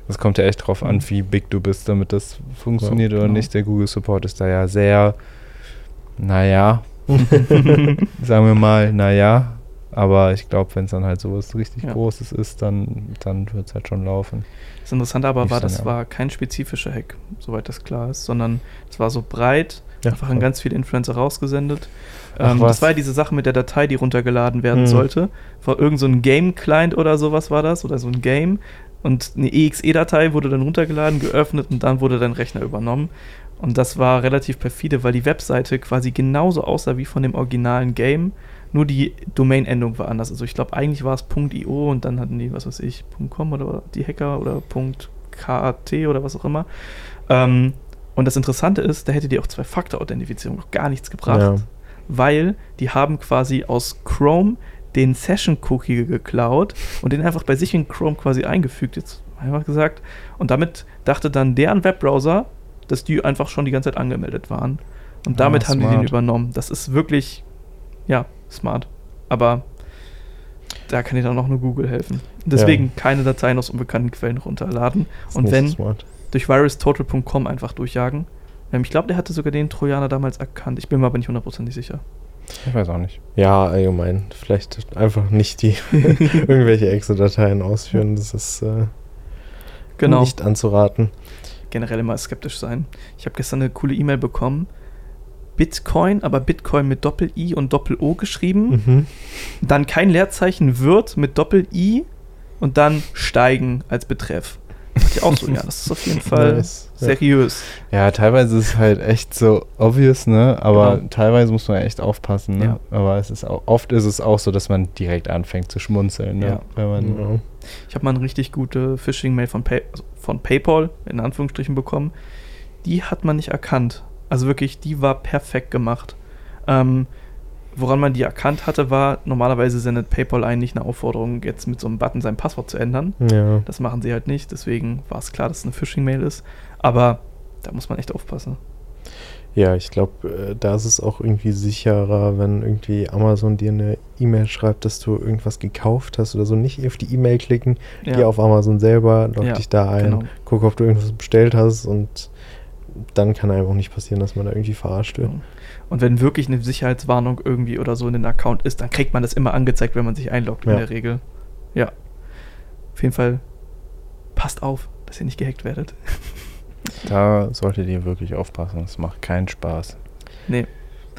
Das kommt ja echt drauf an, Mhm. wie big du bist, damit das funktioniert Ja, oder genau. nicht. Der Google Support ist da ja sehr, naja, sagen wir mal, naja. Aber ich glaube, wenn es dann halt sowas richtig Ja. Großes ist, dann, dann wird es halt schon laufen. Das Interessante aber Lief's war, das ja. war kein spezifischer Hack, soweit das klar ist, sondern es war so breit, Ja, einfach an ganz viele Influencer rausgesendet. Ach, Ähm, das war ja diese Sache mit der Datei, die runtergeladen werden Mhm. sollte. War irgend so ein Game-Client oder sowas war das, oder so ein Game. Und eine EXE-Datei wurde dann runtergeladen, geöffnet und dann wurde dein Rechner übernommen. Und das war relativ perfide, weil die Webseite quasi genauso aussah wie von dem originalen Game, nur die Domain-Endung war anders. Also ich glaube, eigentlich war es .io und dann hatten die, was weiß ich, .com oder die Hacker oder .kat oder was auch immer. Ähm, und das Interessante ist, da hätte die auch Zwei-Faktor-Authentifizierung noch gar nichts gebracht Ja. weil die haben quasi aus Chrome den Session-Cookie geklaut und den einfach bei sich in Chrome quasi eingefügt, jetzt einfach gesagt. Und damit dachte dann deren Webbrowser, dass die einfach schon die ganze Zeit angemeldet waren. Und Ah, damit haben die den smart. übernommen. Das ist wirklich, ja, smart. Aber da kann dir dann auch nur Google helfen. Deswegen keine Dateien aus unbekannten Quellen runterladen. Ist Und wenn, so smart. durch virustotal.com einfach durchjagen. Ähm, ich glaube, der hatte sogar den Trojaner damals erkannt. Ich bin mir aber nicht hundertprozentig sicher. Ich weiß auch nicht. Ja, allgemein. Vielleicht einfach nicht die irgendwelche Excel-Dateien ausführen. Das ist äh, Genau. nicht anzuraten. Generell immer skeptisch sein. Ich habe gestern eine coole E-Mail bekommen. Bitcoin, aber Bitcoin mit Doppel-I und Doppel-O geschrieben. Mhm. Dann kein Leerzeichen wird mit Doppel-I und dann steigen als Betreff. Dachte ich auch so, ja, das ist auf jeden Fall Nice. Seriös. Ja, teilweise ist es halt echt so obvious, ne? Aber Genau. teilweise muss man echt aufpassen, ne? Ja. Aber es ist auch, oft ist es auch so, dass man direkt anfängt zu schmunzeln, ne? Ja. Wenn man, Ja. Ich habe mal eine richtig gute Phishing-Mail von, Pay also von PayPal, in Anführungsstrichen, bekommen. Die hat man nicht erkannt. Also wirklich, die war perfekt gemacht. Ähm, woran man die erkannt hatte, war, normalerweise sendet PayPal eigentlich eine Aufforderung, jetzt mit so einem Button sein Passwort zu ändern. ja. Das machen sie halt nicht, deswegen war es klar, dass es eine Phishing-Mail ist. Aber da muss man echt aufpassen. Ja, ich glaube, äh, da ist es auch irgendwie sicherer, wenn irgendwie Amazon dir eine E-Mail schreibt, dass du irgendwas gekauft hast oder so. Nicht auf die E-Mail klicken, geh auf Amazon selber, log Ja, dich da ein, genau. guck, ob du irgendwas bestellt hast und dann kann einfach nicht passieren, dass man da irgendwie verarscht wird. Und wenn wirklich eine Sicherheitswarnung irgendwie oder so in den Account ist, dann kriegt man das immer angezeigt, wenn man sich einloggt, in Ja. der Regel. Ja. Auf jeden Fall passt auf, dass ihr nicht gehackt werdet. da solltet ihr wirklich aufpassen. Es macht keinen Spaß. Nee.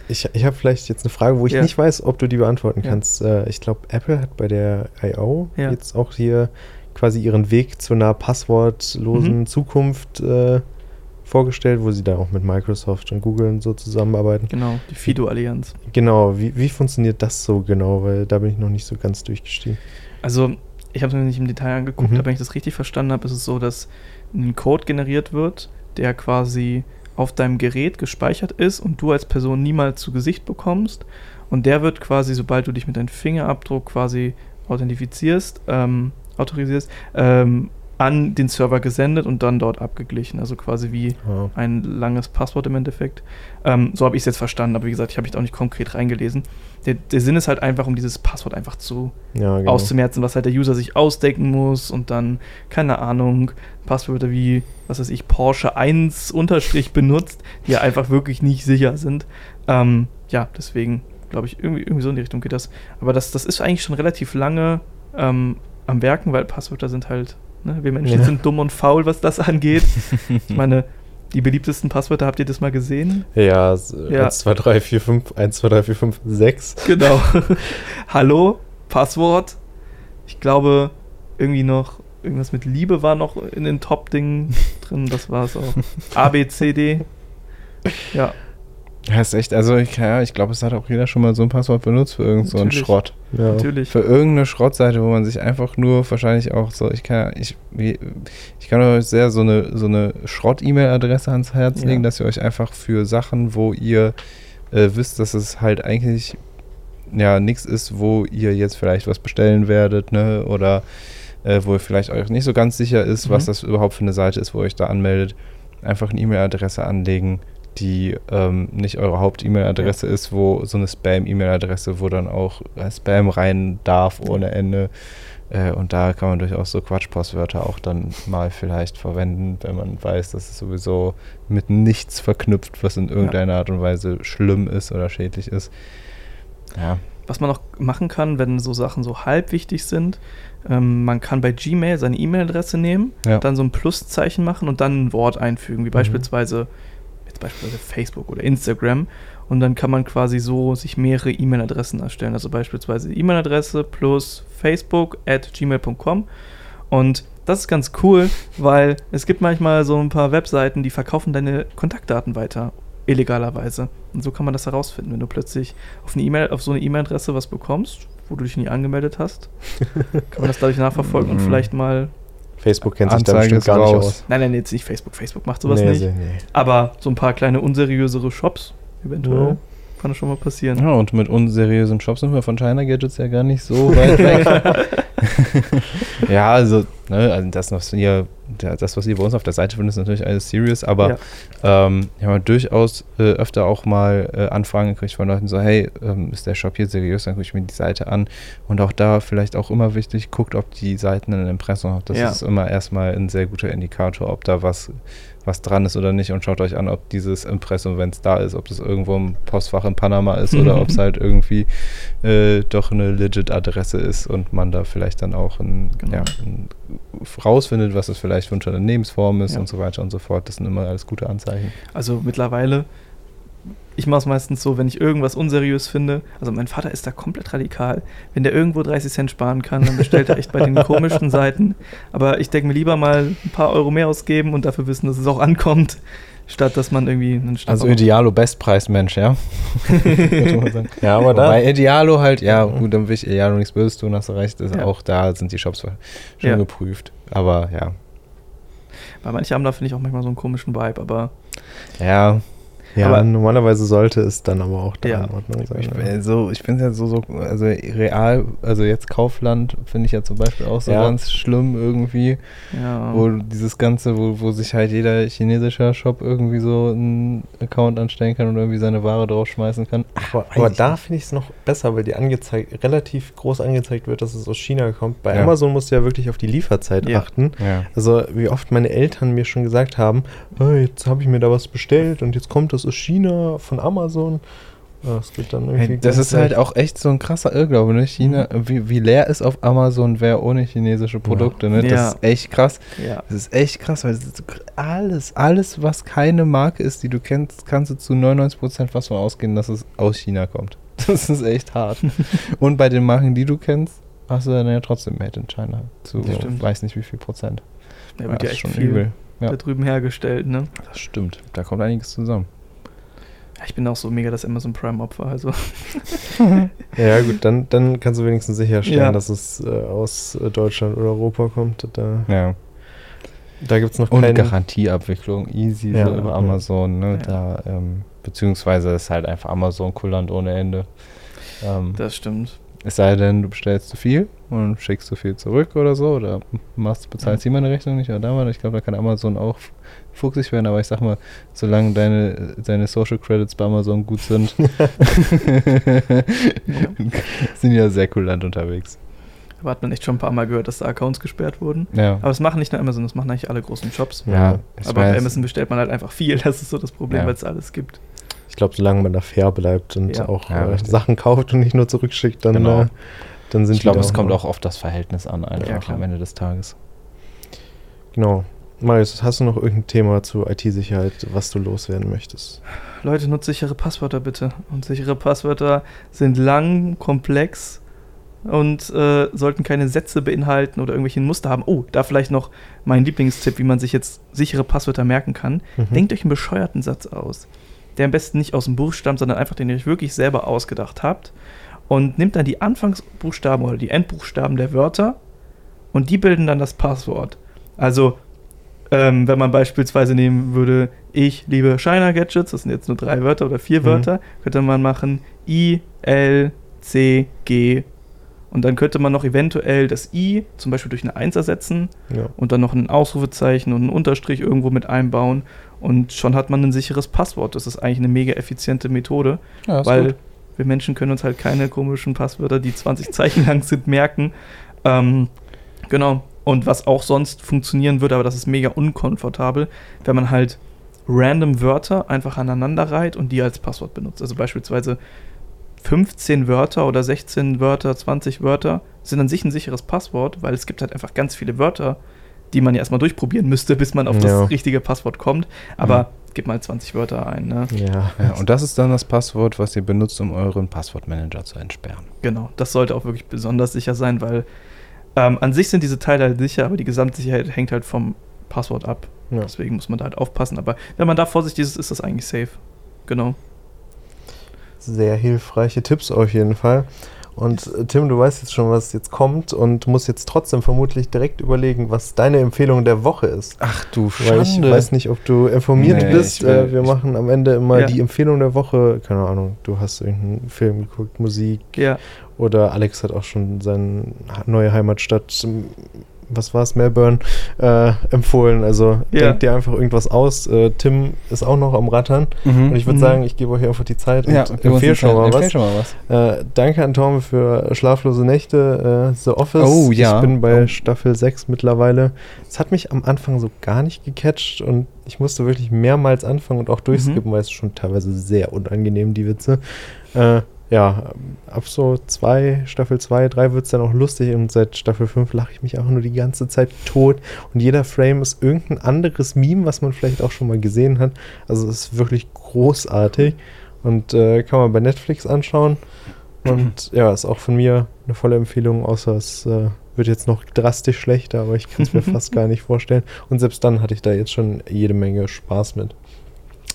Ich, ich habe vielleicht jetzt eine Frage, wo ich Ja. nicht weiß, ob du die beantworten Ja. kannst. Äh, ich glaube, Apple hat bei der I.O. Ja. jetzt auch hier quasi ihren Weg zu einer passwortlosen Mhm. Zukunft äh, vorgestellt, wo sie da auch mit Microsoft und Google und so zusammenarbeiten. Genau, die Fido-Allianz. Genau, wie, wie funktioniert das so genau? Weil da bin ich noch nicht so ganz durchgestiegen. Also, ich habe es mir nicht im Detail angeguckt, Mhm. aber wenn ich das richtig verstanden habe, ist es so, dass ein Code generiert wird, der quasi auf deinem Gerät gespeichert ist und du als Person niemals zu Gesicht bekommst. Und der wird quasi, sobald du dich mit deinem Fingerabdruck quasi authentifizierst, ähm, autorisierst, ähm, an den Server gesendet und dann dort abgeglichen. Also quasi wie Ja. ein langes Passwort im Endeffekt. Ähm, so habe ich es jetzt verstanden, aber wie gesagt, ich habe mich auch nicht konkret reingelesen. Der, der Sinn ist halt einfach, um dieses Passwort einfach zu Ja, genau. auszumerzen, was halt der User sich ausdenken muss und dann, keine Ahnung, Passwörter wie, was weiß ich, Porsche 1 Unterstrich benutzt, die ja einfach wirklich nicht sicher sind. Ähm, ja, deswegen glaube ich, irgendwie, irgendwie so in die Richtung geht das. Aber das, das ist eigentlich schon relativ lange ähm, am Werken, weil Passwörter sind halt, ne, wir Menschen Ja. sind dumm und faul, was das angeht. ich meine, die beliebtesten Passwörter, habt ihr das mal gesehen? Ja, Ja. 1, 2, 3, 4, 5, 1, 2, 3, 4, 5, 6. Genau. Hallo, Passwort. Ich glaube, irgendwie noch, irgendwas mit Liebe war noch in den Top-Dingen drin. Das war es auch. A, B, C, D. Ja, Ja, ist echt, also ich, ja, ich glaube, es hat auch jeder schon mal so ein Passwort benutzt für irgend so einen. Schrott. Ja. natürlich. Für irgendeine Schrottseite, wo man sich einfach nur wahrscheinlich auch so, ich kann, ich, wie- ich kann euch sehr so eine, so eine Schrott-E-Mail-Adresse ans Herz Ja. legen, dass ihr euch einfach für Sachen, wo ihr äh, wisst, dass es halt eigentlich ja nichts ist, wo ihr jetzt vielleicht was bestellen werdet, ne, oder äh, wo ihr vielleicht euch nicht so ganz sicher ist, was Mhm. das überhaupt für eine Seite ist, wo ihr euch da anmeldet, einfach eine E-Mail-Adresse anlegen, die ähm, nicht eure Haupt-E-Mail-Adresse ist, wo so eine Spam-E-Mail-Adresse, wo dann auch äh, Spam rein darf ohne Ende. Äh, und da kann man durchaus so Quatschpostwörter auch dann mal vielleicht verwenden, wenn man weiß, dass es sowieso mit nichts verknüpft, was in irgendeiner Art und Weise schlimm ist oder schädlich ist. Ja. Was man noch machen kann, wenn so Sachen so halb wichtig sind, ähm, man kann bei Gmail seine E-Mail-Adresse nehmen, Ja. dann so ein Pluszeichen machen und dann ein Wort einfügen, wie Mhm. beispielsweise jetzt beispielsweise Facebook oder Instagram. Und dann kann man quasi so sich mehrere E-Mail-Adressen erstellen. Also beispielsweise E-Mail-Adresse plus Facebook at gmail.com. Und das ist ganz cool, weil es gibt manchmal so ein paar Webseiten, die verkaufen deine Kontaktdaten weiter, illegalerweise. Und so kann man das herausfinden, wenn du plötzlich auf, eine E-Mail, auf so eine E-Mail-Adresse was bekommst, wo du dich nie angemeldet hast, kann man das dadurch nachverfolgen und Mhm. vielleicht mal. Facebook kennt sich da bestimmt gar nicht raus. aus. Nein, nein, jetzt nicht Facebook. Facebook macht sowas Nee, nicht. nee. Aber so ein paar kleine unseriösere Shops, eventuell, Ja. kann das schon mal passieren. ja, und mit unseriösen Shops sind wir von China Gadgets ja gar nicht so weit weg. ja, also, ne, also das, was ihr, der- das, was ihr bei uns auf der Seite findet, ist natürlich alles serious, aber Ja. ähm, ich habe durchaus äh, öfter auch mal äh, Anfragen gekriegt von Leuten, so, hey, ähm, ist der Shop hier seriös? Dann gucke ich mir die Seite an. Und auch da vielleicht auch immer wichtig, guckt, ob die Seiten ein Impressum haben. Das Ja. ist immer erstmal ein sehr guter Indikator, ob da was, was dran ist oder nicht. Und schaut euch an, ob dieses Impressum, wenn es da ist, ob das irgendwo im Postfach in Panama ist oder ob es halt irgendwie äh, doch eine legit Adresse ist und man da vielleicht dann auch ein, Genau. ja, ein, rausfindet, was es vielleicht für eine Unternehmensform ist Ja. und so weiter und so fort. Das sind immer alles gute Anzeichen. Also mittlerweile, ich mache es meistens so, wenn ich irgendwas unseriös finde. Also mein Vater ist da komplett radikal. Wenn der irgendwo 30 Cent sparen kann, dann bestellt er echt bei den komischen Seiten. Aber ich denke mir lieber mal ein paar Euro mehr ausgeben und dafür wissen, dass es auch ankommt, statt dass man irgendwie einen Schnapper Also. Idealo Bestpreismensch, ja. Ja, aber da. Bei Idealo halt, ja, gut, dann will ich Idealo nichts Böses tun, hast du recht. Ist Ja. Auch da sind die Shops schon Ja. geprüft. Aber ja. Bei manchen haben da finde ich auch manchmal so einen komischen Vibe, aber Ja, Ja, Aber- normalerweise sollte es dann aber auch da Ja. in Ordnung sein. ich, ja. bin so, ich finde ja so, so, also real, also jetzt Kaufland finde ich ja zum Beispiel auch so Ja. ganz schlimm irgendwie, ja. wo dieses Ganze, wo, wo sich halt jeder chinesischer Shop irgendwie so einen Account anstellen kann und irgendwie seine Ware draufschmeißen kann. Aber, aber da finde ich es noch besser, weil dir angezeigt, relativ groß angezeigt wird, dass es aus China kommt. Bei Ja. Amazon musst du ja wirklich auf die Lieferzeit Ja. achten. Ja. Also wie oft meine Eltern mir schon gesagt haben, "Ah, jetzt habe ich mir da was bestellt und jetzt kommt das aus China von Amazon. Ja, Das geht dann irgendwie. Hey, das ist halt auch echt so ein krasser Irrglaube, ne? China, wie, wie leer ist auf Amazon wer ohne chinesische Produkte, ne? Das Ja. ist echt krass. ja. Das ist echt krass, weil ist alles, alles, was keine Marke ist, die du kennst, kannst du zu 99% fast von ausgehen, dass es aus China kommt. Das ist echt hart. Und bei den Marken, die du kennst, hast du dann ja trotzdem Made in China. Zu Das stimmt. weiß nicht wie viel Prozent. Da wird ja ist echt schon viel übel. Ja. da drüben hergestellt, ne? Das stimmt. Da kommt einiges zusammen. Ja, ich bin auch so mega das Amazon Prime-Opfer, also. Ja, gut, dann, dann kannst du wenigstens sicherstellen, Ja. dass es äh, aus äh, Deutschland oder Europa kommt. Da, Ja. da gibt es noch Und keinen. Garantieabwicklung, easy Ja, so über ja. Amazon, ne? Ja. Da, ähm, beziehungsweise ist halt einfach Amazon kulant ohne Ende. Ähm, Das stimmt. es sei denn, du bestellst zu viel und schickst zu viel zurück oder so, oder machst, bezahlst hier meine Rechnung nicht oder da mal. Ich glaube, da kann Amazon auch fuchsig werden, aber ich sag mal, solange deine, deine Social Credits bei Amazon gut sind, sind ja sehr kulant unterwegs. Aber hat man echt schon ein paar Mal gehört, dass da Accounts gesperrt wurden. Ja. Aber das machen nicht nur Amazon, das machen eigentlich alle großen Shops. ja, Aber bei. Amazon bestellt man halt einfach viel. Das ist so das Problem, Ja. weil es alles gibt. Ich glaube, solange man da fair bleibt und Ja. auch Ja, äh. Sachen kauft und nicht nur zurückschickt, dann, Genau. äh, dann sind ich glaube, es kommt auch auf das Verhältnis an, einfach Ja, klar. am Ende des Tages. Genau. Marius, hast du noch irgendein Thema zu IT-Sicherheit, was du loswerden möchtest? Leute, nutzt sichere Passwörter bitte. Und sichere Passwörter sind lang, komplex und äh, sollten keine Sätze beinhalten oder irgendwelche Muster haben. Oh, da vielleicht noch mein Lieblingstipp, wie man sich jetzt sichere Passwörter merken kann. Mhm. Denkt euch einen bescheuerten Satz aus, der am besten nicht aus dem Buch stammt, sondern einfach den ihr euch wirklich selber ausgedacht habt. Und nimmt dann die Anfangsbuchstaben oder die Endbuchstaben der Wörter und die bilden dann das Passwort. Also, ähm, wenn man beispielsweise nehmen würde, ich liebe Shiner Gadgets, das sind jetzt nur drei Wörter oder vier Mhm. Wörter, könnte man machen I, L, C, G. Und dann könnte man noch eventuell das I zum Beispiel durch eine 1 ersetzen Ja. und dann noch ein Ausrufezeichen und einen Unterstrich irgendwo mit einbauen und schon hat man ein sicheres Passwort. Das ist eigentlich eine mega effiziente Methode, Ja, weil gut. wir Menschen können uns halt keine komischen Passwörter, die 20 Zeichen lang sind, merken. Ähm, genau. Und was auch sonst funktionieren würde, aber das ist mega unkomfortabel, wenn man halt random Wörter einfach aneinander reiht und die als Passwort benutzt. Also beispielsweise 15 Wörter oder 16 Wörter, 20 Wörter sind an sich ein sicheres Passwort, weil es gibt halt einfach ganz viele Wörter, die man ja erstmal durchprobieren müsste, bis man auf Ja. das richtige Passwort kommt. Aber gib mal 20 Wörter ein, ne? Ja. Ja, und das ist dann das Passwort, was ihr benutzt, um euren Passwortmanager zu entsperren. Genau, das sollte auch wirklich besonders sicher sein, weil ähm, an sich sind diese Teile halt sicher, aber die Gesamtsicherheit hängt halt vom Passwort ab. Ja. Deswegen muss man da halt aufpassen. Aber wenn man da vorsichtig ist, ist das eigentlich safe. Genau. Sehr hilfreiche Tipps auf jeden Fall. Und äh, Tim, du weißt jetzt schon, was jetzt kommt und musst jetzt trotzdem vermutlich direkt überlegen, was deine Empfehlung der Woche ist. Ach du Weil ich weiß nicht, ob du informiert Nee, bist. will- äh, wir machen am Ende immer Ja. die Empfehlung der Woche. Keine Ahnung, du hast irgendeinen Film geguckt, Musik Ja, oder Alex hat auch schon seine neue Heimatstadt, was war es, Melbourne, äh, empfohlen. Also Ja. denkt dir einfach irgendwas aus. Äh, Tim ist auch noch am Rattern. Und ich würde Mhm. sagen, ich gebe euch einfach die Zeit und ja, empfehle schon mal was. schon mal was. Äh, danke an Torben für schlaflose Nächte, äh, The Office. Oh, ja. Ich bin bei Oh. Staffel 6 mittlerweile. Es hat mich am Anfang so gar nicht gecatcht und ich musste wirklich mehrmals anfangen und auch durchskippen, weil es schon teilweise sehr unangenehm, die Witze. Äh, ja, ab so zwei, Staffel 2, 3 wird es dann auch lustig und seit Staffel 5 lache ich mich einfach nur die ganze Zeit tot und jeder Frame ist irgendein anderes Meme, was man vielleicht auch schon mal gesehen hat. Also es ist wirklich großartig und äh, kann man bei Netflix anschauen. Und ja, ist auch von mir eine volle Empfehlung, außer es äh, wird jetzt noch drastisch schlechter, aber ich kann es mir fast gar nicht vorstellen. Und selbst dann hatte ich da jetzt schon jede Menge Spaß mit.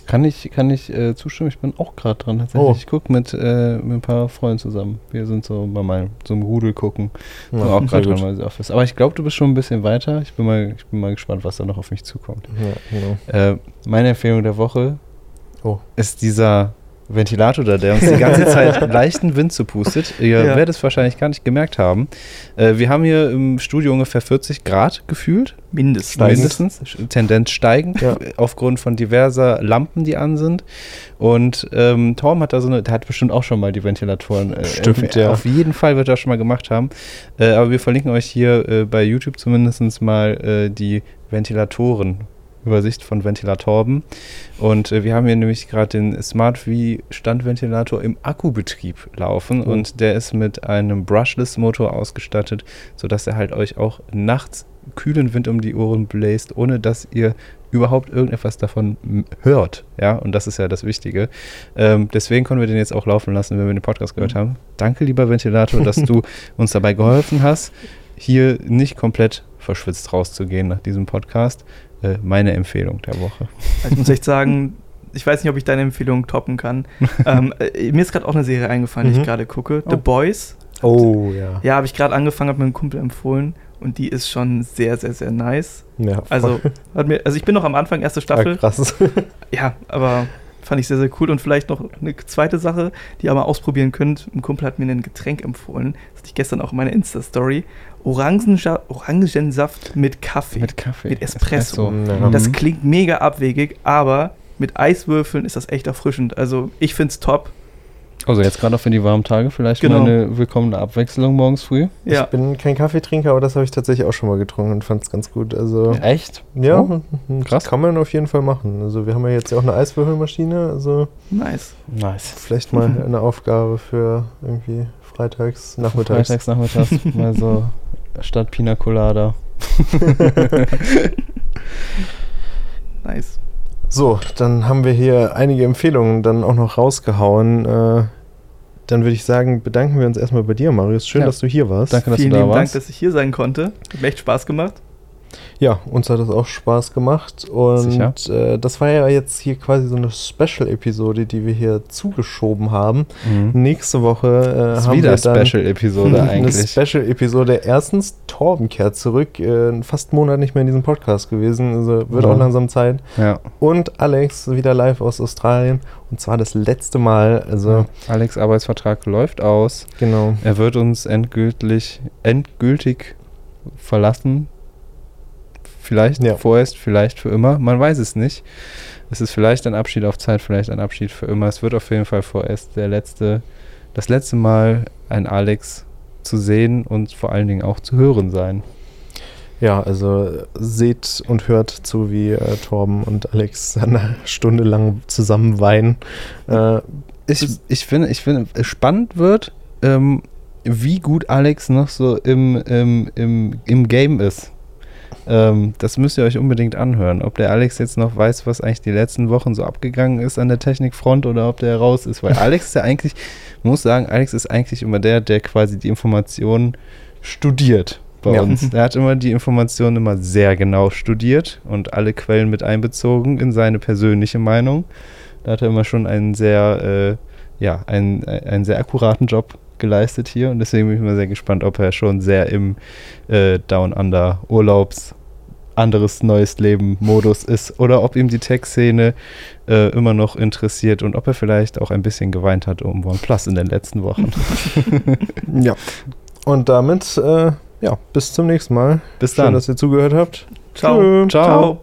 Kann ich, kann ich äh, zustimmen? Ich bin auch gerade dran. Tatsächlich. Oh. Ich gucke mit, äh, mit ein paar Freunden zusammen. Wir sind so bei meinem, so einem Rudel gucken. Ja, Sind auch gerade dran bei The Office. Aber ich glaube, du bist schon ein bisschen weiter. Ich bin mal, ich bin mal gespannt, was da noch auf mich zukommt. Ja, genau. Äh, meine Empfehlung der Woche Oh. ist dieser Ventilator da, der uns die ganze Zeit leichten Wind zupustet. Ihr Ja. werdet es wahrscheinlich gar nicht gemerkt haben. Äh, wir haben hier im Studio ungefähr 40 Grad gefühlt. mindestens. Mindestens. Tendenz steigend. Ja. Aufgrund von diverser Lampen, die an sind. Und ähm, Torm hat da so eine, der hat bestimmt auch schon mal die Ventilatoren. Äh, Stimmt, ja. Auf jeden Fall wird er schon mal gemacht haben. Äh, aber wir verlinken euch hier äh, bei YouTube zumindest mal äh, die Ventilatoren. Übersicht von Ventilatorben. Und äh, wir haben hier nämlich gerade den Smart V Standventilator im Akkubetrieb laufen Oh. und der ist mit einem Brushless Motor ausgestattet, sodass er halt euch auch nachts kühlen Wind um die Ohren bläst, ohne dass ihr überhaupt irgendetwas davon hört. Ja, und das ist ja das Wichtige. Ähm, deswegen können wir den jetzt auch laufen lassen, wenn wir den Podcast gehört haben. Danke, lieber Ventilator, dass du uns dabei geholfen hast, hier nicht komplett verschwitzt rauszugehen nach diesem Podcast. Äh, meine Empfehlung der Woche. Also ich muss echt sagen, ich weiß nicht, ob ich deine Empfehlung toppen kann. ähm, äh, mir ist gerade auch eine Serie eingefallen, die Mhm. ich gerade gucke. The Oh. Boys. Oh, ja. Ja, habe ich gerade angefangen, hat mir ein Kumpel empfohlen. Und die ist schon sehr, sehr, sehr nice. ja Also, hat mir, also ich bin noch am Anfang, erste Staffel. krass. Ja, aber fand ich sehr, sehr cool. Und vielleicht noch eine zweite Sache, die ihr mal ausprobieren könnt. Ein Kumpel hat mir ein Getränk empfohlen. Das hatte ich gestern auch in meiner Insta-Story. Orangensa Orangensaft mit Kaffee. Mit Kaffee. Mit Espresso. Ja. Das Mhm. klingt mega abwegig, aber mit Eiswürfeln ist das echt erfrischend. Also ich find's top. Also jetzt gerade auch für die warmen Tage vielleicht Genau. mal eine willkommene Abwechslung morgens früh. Ja. Ich bin kein Kaffeetrinker, aber das habe ich tatsächlich auch schon mal getrunken und fand es ganz gut. Also, Echt? ja, Oh, krass. kann man auf jeden Fall machen. Also, wir haben ja jetzt ja auch eine Eiswürfelmaschine. Also, Nice. Nice. vielleicht mal eine Aufgabe für irgendwie freitags, nachmittags. Freitags, nachmittags mal so statt Pina Colada. Nice. So, dann haben wir hier einige Empfehlungen dann auch noch rausgehauen. Äh, dann würde ich sagen, bedanken wir uns erstmal bei dir, Marius. Schön, Ja. dass du hier warst. Danke, dass Vielen du da lieben Dank, warst. dass ich hier sein konnte. Hat mir echt Spaß gemacht. Ja, uns hat das auch Spaß gemacht. Und äh, das war ja jetzt hier quasi so eine Special-Episode, die wir hier zugeschoben haben. Mhm. Nächste Woche äh, haben wieder wir dann Special-Episode eine eigentlich. Special-Episode. Erstens, Torben kehrt zurück. Äh, fast einen Monat nicht mehr in diesem Podcast gewesen. Also wird Ja. auch langsam Zeit. Ja. Und Alex wieder live aus Australien. Und zwar das letzte Mal. Also, Alex Arbeitsvertrag läuft aus. genau. Er wird uns endgültig, endgültig verlassen. Vielleicht Ja. vorerst, vielleicht für immer. Man weiß es nicht. Es ist vielleicht ein Abschied auf Zeit, vielleicht ein Abschied für immer. Es wird auf jeden Fall vorerst der letzte, das letzte Mal ein Alex zu sehen und vor allen Dingen auch zu hören sein. Ja, also seht und hört zu, wie äh, Torben und Alex eine Stunde lang zusammen weinen. Äh, Ich, ich finde, ich finde, spannend wird, ähm, wie gut Alex noch so im, im, im, im Game ist. Ähm, das müsst ihr euch unbedingt anhören. Ob der Alex jetzt noch weiß, was eigentlich die letzten Wochen so abgegangen ist an der Technikfront oder ob der raus ist. Weil Alex ist ja eigentlich, man muss sagen, Alex ist eigentlich immer der, der quasi die Informationen studiert bei Ja. uns. Der hat immer die Informationen immer sehr genau studiert und alle Quellen mit einbezogen in seine persönliche Meinung. Da hat er immer schon einen sehr, äh, ja, einen, einen sehr akkuraten Job geleistet hier und deswegen bin ich mal sehr gespannt, ob er schon sehr im äh, Down Under Urlaubs anderes neues Leben Modus ist oder ob ihm die Tech-Szene äh, immer noch interessiert und ob er vielleicht auch ein bisschen geweint hat um OnePlus in den letzten Wochen. ja. Und damit, äh, ja, bis zum nächsten Mal. Bis Schön, dann. dass ihr zugehört habt. Ciao. Tschö. Ciao.